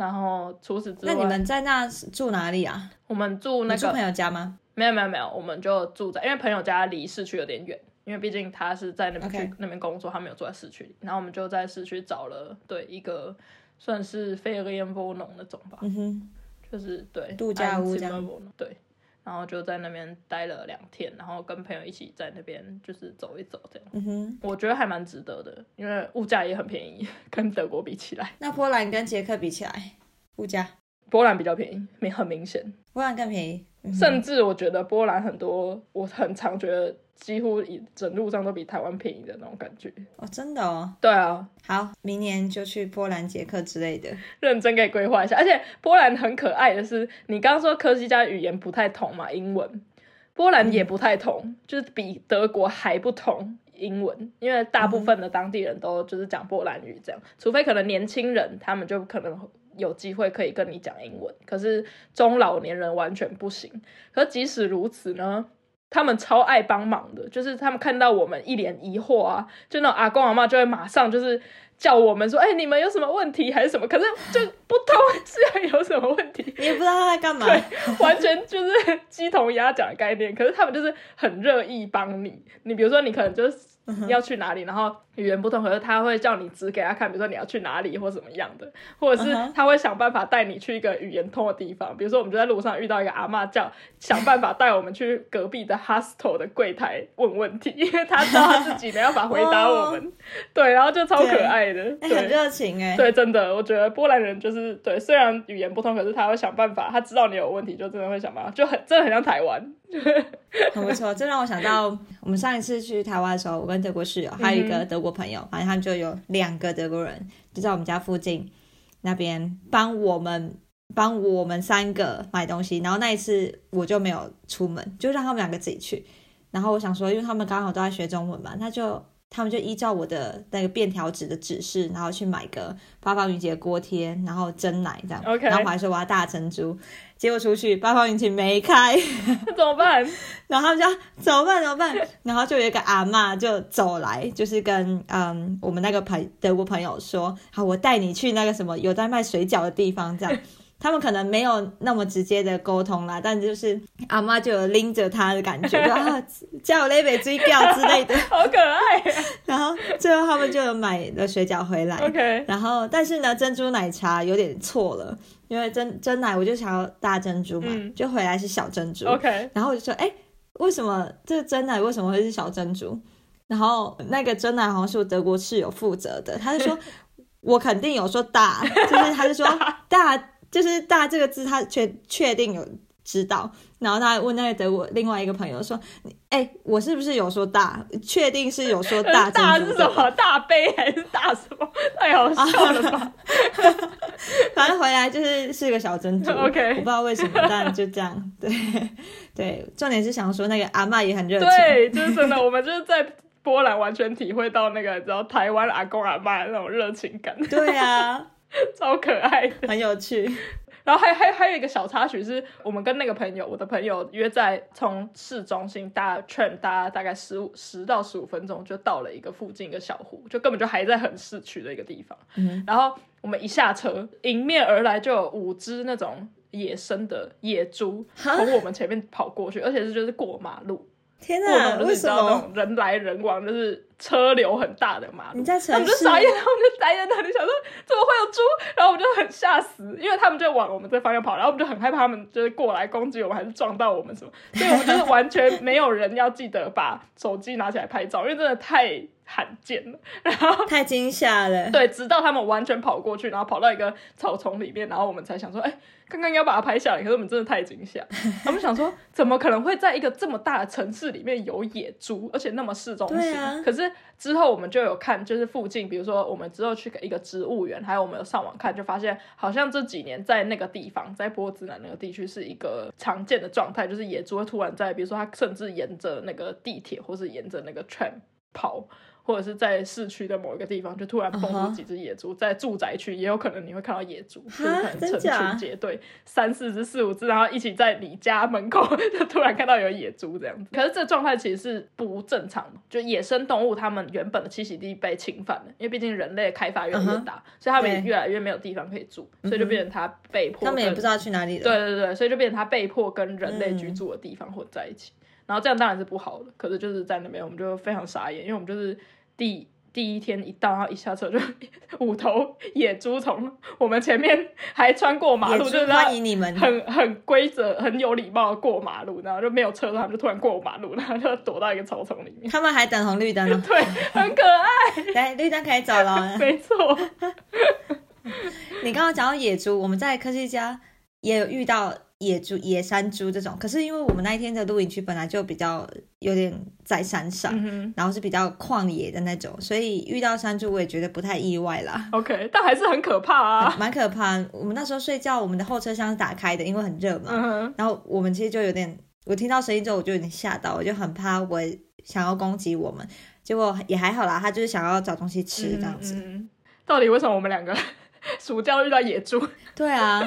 然后除此之外，那你们在那住哪里啊？我们住那个朋友家吗？没有没有没有，我们就住在，因为朋友家离市区有点远，因为毕竟他是在那边去那边工作，他没有住在市区里。然后我们就在市区找了对一个算是费尔烟波农那种吧，嗯哼，就是对度假屋这样对，然后就在那边待了两天，然后跟朋友一起在那边就是走一走这样。嗯哼。我觉得还蛮值得的，因为物价也很便宜，跟德国比起来，那波兰跟捷克比起来，物价波兰比较便宜，明很明显。波兰更便宜。嗯甚至我觉得波兰很多，我很常觉得几乎一整路上都比台湾便宜的那种感觉。哦，真的哦。对啊，好，明年就去波兰、捷克之类的。认真可以规划一下。而且波兰很可爱的是，你刚刚说科西嘉语言不太同嘛，英文，波兰也不太同，就是比德国还不同。英文，因为大部分的当地人都就是讲波兰语这样，除非可能年轻人他们就可能有机会可以跟你讲英文，可是中老年人完全不行。可即使如此呢，他们超爱帮忙的，就是他们看到我们一脸疑惑啊，就那阿公阿妈就会马上就是叫我们说，哎，你们有什么问题还是什么？可是就不通 是要有什么问题，你也不知道他在干嘛，对，完全就是鸡同鸭讲的概念。可是他们就是很乐意帮你，你比如说你可能就是要去哪里，然后。语言不通，可是他会叫你指给他看，比如说你要去哪里或怎么样的，或者是他会想办法带你去一个语言通的地方。比如说，我们就在路上遇到一个阿妈，叫想办法带我们去隔壁的 hostel 的柜台问问题，因为他知道他自己没办法回答我们。对，然后就超可爱的，很热情哎。对，真的，我觉得波兰人就是对，虽然语言不通，可是他会想办法，他知道你有问题，就真的会想办法，就很真的很像台湾，很不错。这让我想到我们上一次去台湾的时候，我跟德国室友还有一个德。国朋友，反正他们就有两个德国人，就在我们家附近那边帮我们帮我们三个买东西。然后那一次我就没有出门，就让他们两个自己去。然后我想说，因为他们刚好都在学中文嘛，那就。他们就依照我的那个便条纸的指示，然后去买个八方云集的锅贴，然后蒸奶这样。OK。然后我还说我要大珍珠，结果出去八方云集没开，那 怎么办？然后他们就怎么办？怎么办？然后就有一个阿妈就走来，就是跟嗯我们那个朋德国朋友说，好，我带你去那个什么有在卖水饺的地方这样。他们可能没有那么直接的沟通啦，但就是阿妈就有拎着他的感觉，就 啊叫我那杯追掉之类的，好可爱。然后最后他们就有买了水饺回来。OK。然后但是呢，珍珠奶茶有点错了，因为真真奶我就想要大珍珠嘛，就回来是小珍珠。OK。然后我就说，哎，为什么这个真奶为什么会是小珍珠？然后那个真奶好像是我德国室友负责的，他就说，我肯定有说大，就是他就说大。就是“大”这个字，他确确定有知道，然后他问那个德国另外一个朋友说：“哎，我是不是有说大？确定是有说大？大是什么？大杯还是大什么？太好笑了吧！反正回来就是是个小珍珠。OK，我不知道为什么，但就这样。对对，重点是想说那个阿妈也很热情。对，就是真的，我们就是在波兰完全体会到那个，知道台湾阿公阿妈那种热情感。对啊。超可爱，很有趣。然后还还还有一个小插曲，是我们跟那个朋友，我的朋友约在从市中心搭券搭大概十五十到十五分钟，就到了一个附近一个小湖，就根本就还在很市区的一个地方。然后我们一下车，迎面而来就有五只那种野生的野猪从我们前面跑过去，而且是就是过马路。天哪！为什么人来人往就是车流很大的马路？你在城市，他们就傻眼，他们就呆在那里想说怎么会有猪？然后我们就很吓死，因为他们就往我们这方向跑，然后我们就很害怕他们就是过来攻击我们，还是撞到我们什么？所以我们就是完全没有人要记得把手机拿起来拍照，因为真的太。罕见了，然后太惊吓了。对，直到他们完全跑过去，然后跑到一个草丛里面，然后我们才想说，哎，刚刚要把它拍下来，可是我们真的太惊吓。他们想说，怎么可能会在一个这么大的城市里面有野猪，而且那么市中心？可是之后我们就有看，就是附近，比如说我们之后去一个植物园，还有我们有上网看，就发现好像这几年在那个地方，在波兹南那个地区是一个常见的状态，就是野猪会突然在，比如说它甚至沿着那个地铁或是沿着那个 tram 跑。或者是在市区的某一个地方，就突然蹦出几只野猪，在住宅区也有可能你会看到野猪，就是可能成群结队，三四只、四五只，然后一起在你家门口，就突然看到有野猪这样子。可是这状态其实是不正常的，就野生动物它们原本的栖息地被侵犯了，因为毕竟人类开发越来越大，所以它们也越来越没有地方可以住，所以就变成它被迫，他们也不知道去哪里了。对对对，所以就变成它被迫跟人类居住的地方混在一起，然后这样当然是不好的。可是就是在那边，我们就非常傻眼，因为我们就是。第第一天一到，然后一下车就 五头野猪从我们前面还穿过马路，就是欢迎你们，很很规则、很有礼貌的过马路，然后就没有车，他们就突然过马路，然后就躲到一个草丛里面。他们还等红绿灯呢，对，很可爱。来，绿灯可以走了。没错。你刚刚讲到野猪，我们在科技家也有遇到。野猪、野山猪这种，可是因为我们那一天的露营区本来就比较有点在山上，然后是比较旷野的那种，所以遇到山猪我也觉得不太意外啦。OK，但还是很可怕啊，蛮可怕。我们那时候睡觉，我们的后车厢是打开的，因为很热嘛。然后我们其实就有点，我听到声音之后我就有点吓到，我就很怕我想要攻击我们，结果也还好啦，他就是想要找东西吃这样子。到底为什么我们两个？暑假遇到野猪，对啊，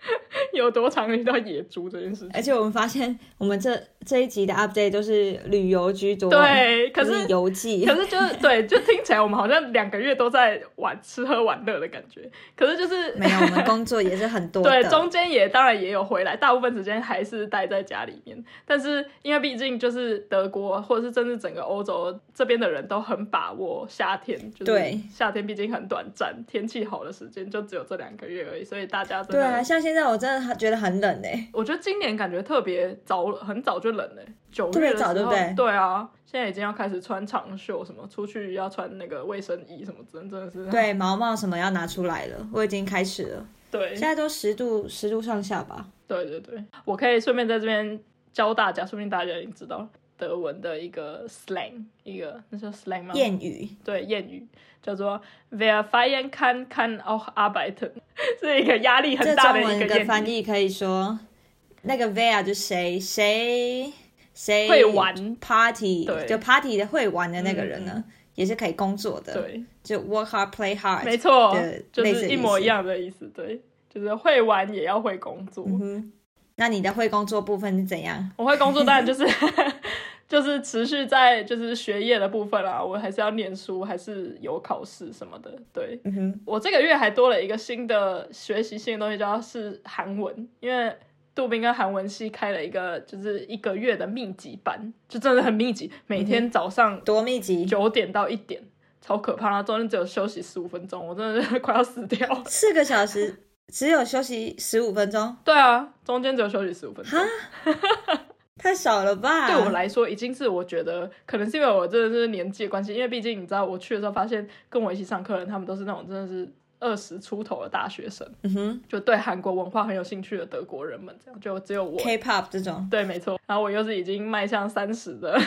有多常遇到野猪这件事情。而且我们发现，我们这这一集的 update 都是旅游居多，对，可是游记，可是就是对，就听起来我们好像两个月都在玩吃喝玩乐的感觉。可是就是没有，我们工作也是很多，对，中间也当然也有回来，大部分时间还是待在家里面。但是因为毕竟就是德国或者是甚至整个欧洲这边的人都很把握夏天，就是对夏天毕竟很短暂，天气好的时间就只有这两个月而已，所以大家真对啊，的，像现在我真的觉得很冷哎，我觉得今年感觉特别早，很早就冷了，九月的时候，早对不对？对啊，现在已经要开始穿长袖，什么出去要穿那个卫生衣什么，真真的是。对，毛毛什么要拿出来了，我已经开始了，对。现在都十度十度上下吧，对对对，我可以顺便在这边教大家，说不定大家已经知道德文的一个 slang，一个那叫 slang 吗？谚语，对，谚语叫做 “Wer feiern kann, kann auch arbeiten”，是一个压力很大的中文的一个谚语。翻译可以说，那个 where 就谁谁谁会玩 party，对就 party 的会玩的那个人呢，嗯也是可以工作的，对，就 work hard play hard，没错对，就是一模一样的意思。对，就是会玩也要会工作。嗯，那你的会工作部分是怎样？我会工作，当然就是就是持续在就是学业的部分啦，我还是要念书，还是有考试什么的。对嗯哼，我这个月还多了一个新的学习性的东西，叫是韩文，因为。杜宾跟韩文系开了一个就是一个月的密集班，就真的很密集，每天早上多密集，九点到一点，超可怕。然后中间只有休息十五分钟，我真的是快要死掉。四个小时只有休息十五分钟，对啊，中间只有休息十五分钟哈。太少了吧？对我来说，已经是我觉得可能是因为我真的是年纪的关系，因为毕竟你知道，我去的时候发现跟我一起上课的人，他们都是那种真的是二十出头的大学生，嗯哼就对韩国文化很有兴趣的德国人们，这样就只有我。，K-pop 这种，对，没错。然后我又是已经迈向三十的，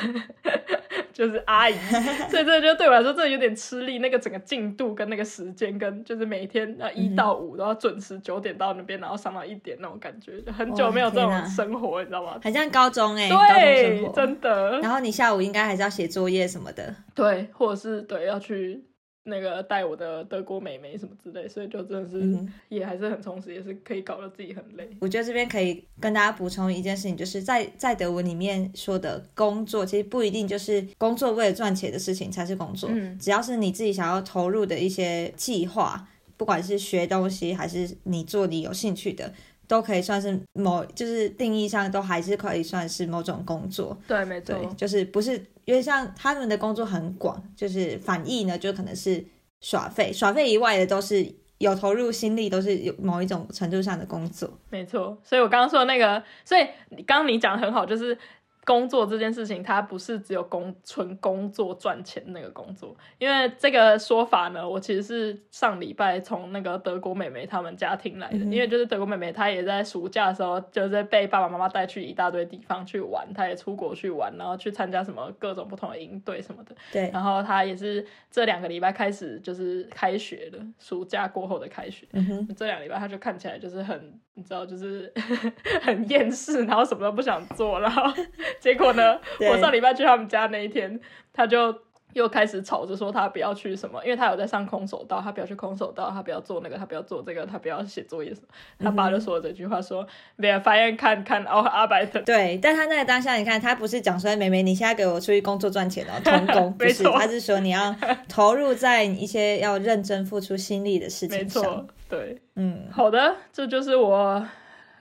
就是阿姨，所以这就对我来说，真的有点吃力。那个整个进度跟那个时间，跟就是每天要一到五都要准时九点到那边，然后上到一点那种感觉，就很久没有这种生活，你知道吗？很像高中哎、对。真的。然后你下午应该还是要写作业什么的，对，或者是对要去那个带我的德国美眉什么之类，所以就真的是、嗯也还是很充实，也是可以搞得自己很累。我觉得这边可以跟大家补充一件事情，就是在在德文里面说的工作，其实不一定就是工作为了赚钱的事情才是工作，嗯只要是你自己想要投入的一些计划，不管是学东西还是你做你有兴趣的，都可以算是某就是定义上都还是可以算是某种工作。对，没错对，，就是不是因为像他们的工作很广，就是反义呢，就可能是耍废，耍废以外的都是有投入心力，都是有某一种程度上的工作。没错。所以我刚刚说的那个，所以刚刚你讲的很好，就是。工作这件事情，它不是只有工纯工作赚钱那个工作，因为这个说法呢，我其实是上礼拜从那个德国妹妹他们家听来的，嗯因为就是德国妹妹她也在暑假的时候，就是被爸爸妈妈带去一大堆地方去玩，她也出国去玩，然后去参加什么各种不同的营队什么的，对，然后她也是这两个礼拜开始就是开学了，暑假过后的开学，嗯哼，这两个礼拜她就看起来就是很，你知道，就是 很厌世，然后什么都不想做，然后 结果呢，我上礼拜去他们家那一天，他就又开始吵着说他不要去什么，因为他有在上空手道，他不要去空手道，他不要做那个，他不要做这个，他不要写作业什么。他爸就说了这句话说，没有发现看看哦，阿白的。对，但他那个当下，你看，他不是讲说，妹妹，你现在给我出去工作赚钱哦，童工，不是，他是说你要投入在一些要认真付出心力的事情上错。，对，嗯，好的，这就是我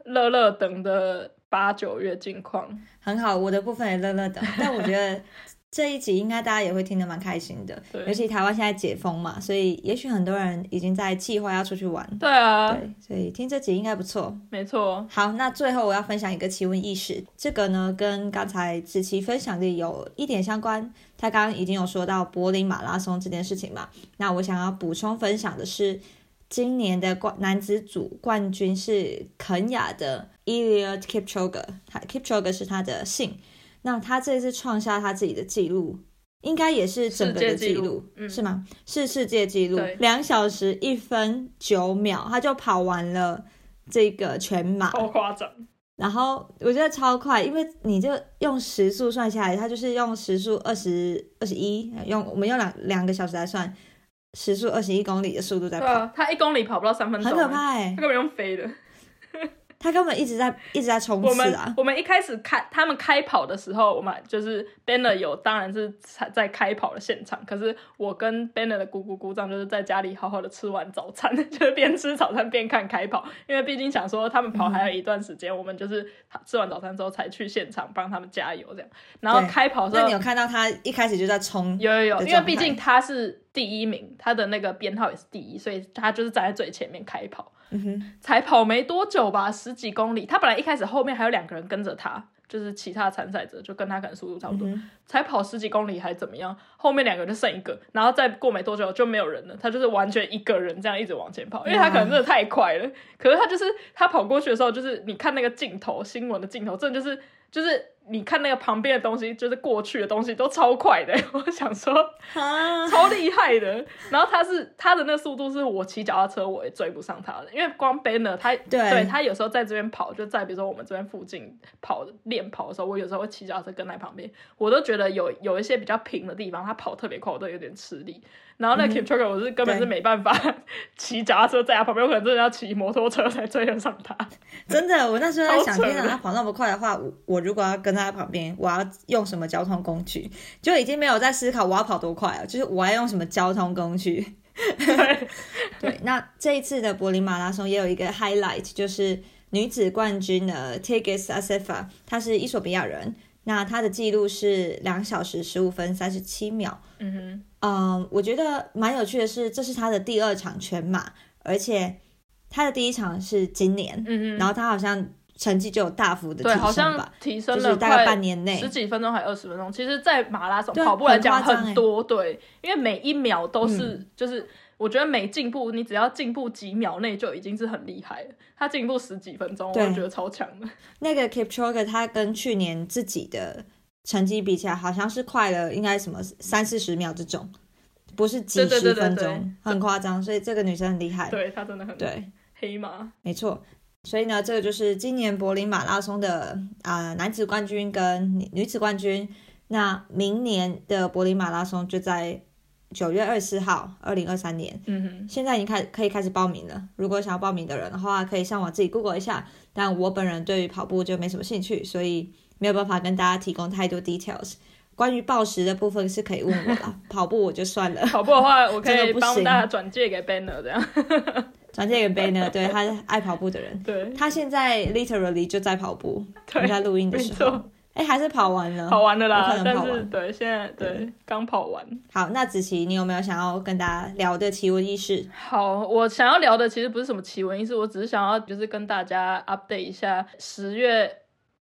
乐乐等的八九月近况。很好，我的部分也乐乐的，但我觉得 这一集应该大家也会听得蛮开心的，对尤其台湾现在解封嘛，所以也许很多人已经在计划要出去玩，对啊，对，所以听这集应该不错。没错，好，那最后我要分享一个奇闻异事，这个呢跟刚才子琪分享的有一点相关。他刚刚已经有说到柏林马拉松这件事情嘛，那我想要补充分享的是，今年的冠男子组冠军是肯雅的 Eliud Kipchoge，他 Kipchoge 是他的姓。那他这次创下他自己的记录，应该也是整个的记录，嗯是吗？是世界纪录，两小时一分九秒，他就跑完了这个全马。超夸张。然后我觉得超快，因为你就用时速算下来，他就是用时速二十二十一，用我们用两两个小时来算，时速二十一公里的速度在跑，对啊，他一公里跑不到三分钟，很可怕哎、他根本用飞的。他根本一直在一直在冲我们刺啊。我们一开始开他们开跑的时候，我们就是 Banner 有当然是在在开跑的现场，可是我跟 Banner 的姑姑姑丈就是在家里好好的吃完早餐，就是边吃早餐边看开跑，因为毕竟想说他们跑还有一段时间，我们就是吃完早餐之后才去现场帮他们加油这样。然后开跑的时候那你有看到他一开始就在冲？有有有，因为毕竟他是第一名，他的那个编号也是第一，所以他就是站在最前面开跑。嗯哼，才跑没多久吧，十几公里。他本来一开始后面还有两个人跟着他，就是其他参赛者，就跟他可能速度差不多。嗯才跑十几公里还怎么样？后面两个人就剩一个，然后再过没多久就没有人了。他就是完全一个人这样一直往前跑，因为他可能真的太快了。可是他就是他跑过去的时候，就是你看那个镜头，新闻的镜头，真的就是就是你看那个旁边的东西，就是过去的东西都超快的。我想说，啊，超厉害的。然后他是他的那个速度是我骑脚踏车我也追不上他的，因为光 Banner 他对他有时候在这边跑，就在比如说我们这边附近跑练跑的时候，我有时候会骑脚踏车跟在旁边，我都觉得有有一些比较平的地方，他跑特别快，我都有点吃力。然后那 Kipchoge 我是根本是没办法骑脚踏车在他旁边，我可能真的要骑摩托车才追得上他。真的，我那时候在想，天啊，他跑那么快的话，我我如果要跟他旁边，我要用什么交通工具？就已经没有在思考我要跑多快了，就是我要用什么交通工具。对，那这一次的柏林马拉松也有一个 highlight，就是女子冠军的 Tigis Assefa，她是伊索比亚人，那她的记录是两小时十五分三十七秒。嗯哼，嗯，我觉得蛮有趣的是，这是她的第二场全马，而且她的第一场是今年，嗯哼，然后她好像成绩就有大幅的对，好像提升吧，提升了大概半年内十。几分钟还二十分钟，其实，在马拉松跑步来讲很多，对，因为每一秒都是，嗯就是我觉得每进步，你只要进步几秒内就已经是很厉害了。他进步十几分钟，我觉得超强的。那个 Kipchoge 他跟去年自己的成绩比起来，好像是快了应该什么三四十秒这种，不是几十分钟，对很夸张。所以这个女生很厉害。对她真的很对，黑马，没错。所以呢，这个就是今年柏林马拉松的啊、男子冠军跟女女子冠军。那明年的柏林马拉松就在九月二十四号，二零二三年。嗯哼，现在已经开可以开始报名了。如果想要报名的人的话，可以上网自己 Google 一下。但我本人对于跑步就没什么兴趣，所以没有办法跟大家提供太多 details。关于报时的部分是可以问我啦，跑步我就算了。跑步的话，我可以帮大家转借给 Banner 这样。转借给 Banner，对他是爱跑步的人，对，他现在 literally 就在跑步。在录音的没时候错，，哎，还是跑完了。跑完了啦可，能但是对现在对刚跑完。好，那子琪，你有没有想要跟大家聊的奇闻异事？好，我想要聊的其实不是什么奇闻异事，我只是想要就是跟大家 update 一下，十月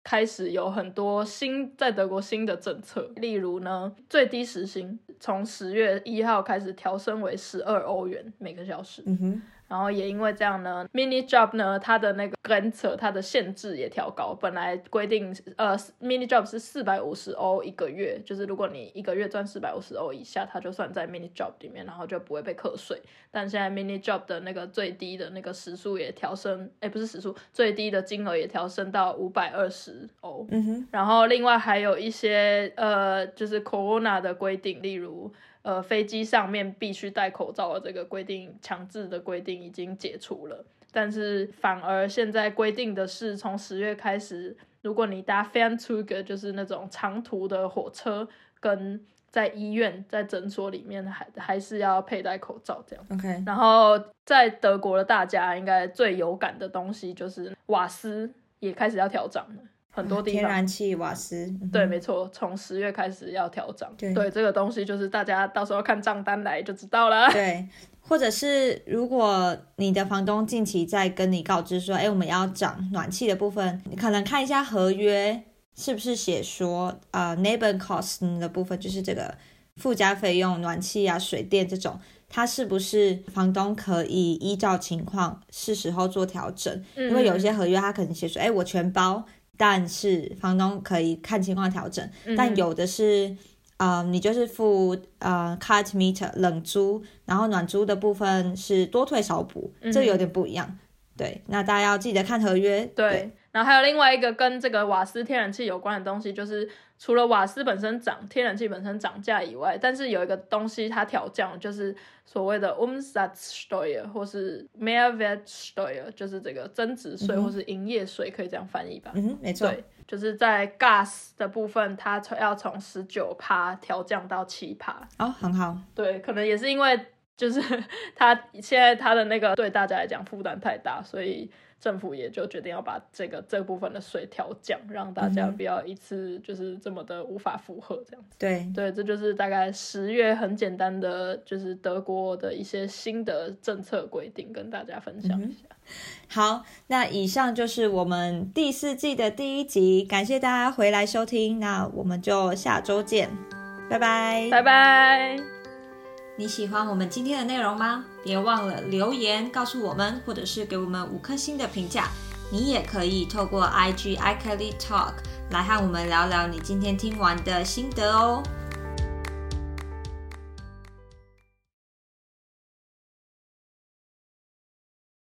开始有很多新在德国新的政策，例如呢，最低时薪从十月一号开始调升为十二欧元每个小时，嗯哼，然后也因为这样呢，mini job 呢，它的那个 grenze 它的限制也调高，本来规定呃 mini job 是四百五十欧一个月，就是如果你一个月赚四百五十欧以下，它就算在 mini job 里面，然后就不会被课税。但现在 mini job 的那个最低的那个时数也调升，哎，不是时数，最低的金额也调升到五百二十欧。嗯哼，然后另外还有一些呃，就是 corona 的规定，例如呃飞机上面必须戴口罩的这个规定，强制的规定已经解除了。但是反而现在规定的是，从十月开始，如果你搭 Fernzug，就是那种长途的火车，跟在医院、在诊所里面还还是要佩戴口罩这样。，OK，然后在德国的大家应该最有感的东西就是瓦斯也开始要调涨了，很多地方。天然气、瓦斯，对，没错，从十月开始要调涨。对这个东西就是大家到时候看账单来就知道了。对，或者是如果你的房东近期在跟你告知说，哎，我们要涨暖气的部分，你可能看一下合约是不是写说，呃，neighbor cost 的部分就是这个附加费用，暖气啊、水电这种，它是不是房东可以依照情况是时候做调整？因为有一些合约它可能写说，哎，我全包，但是房东可以看情况调整，嗯但有的是。呃，你就是付呃 cut meter 冷租，然后暖租的部分是多退少补，嗯这有点不一样。对，那大家要记得看合约。对，然后还有另外一个跟这个瓦斯天然气有关的东西，就是除了瓦斯本身涨、天然气本身涨价以外，但是有一个东西它调降，就是所谓的 Umsatzsteuer 或是 Mehrwertsteuer，就是这个增值税或是营业税，可以这样翻译吧？嗯，没错。对，就是在 gas 的部分，它从要从十九趴调降到七趴。哦，很好。对，可能也是因为就是 它现在它的那个对大家来讲负担太大，所以。政府也就决定要把这个这部分的税调降，让大家不要一次就是这么的无法负荷这样子。对对，这就是大概十月很简单的，就是德国的一些新的政策规定，跟大家分享一下。好，那以上就是我们第四季的第一集，感谢大家回来收听，那我们就下周见，拜拜，拜拜。你喜欢我们今天的内容吗？别忘了留言告诉我们，或者是给我们五颗星的评价。你也可以透过 IG iKelly Talk 来和我们聊聊你今天听完的心得哦。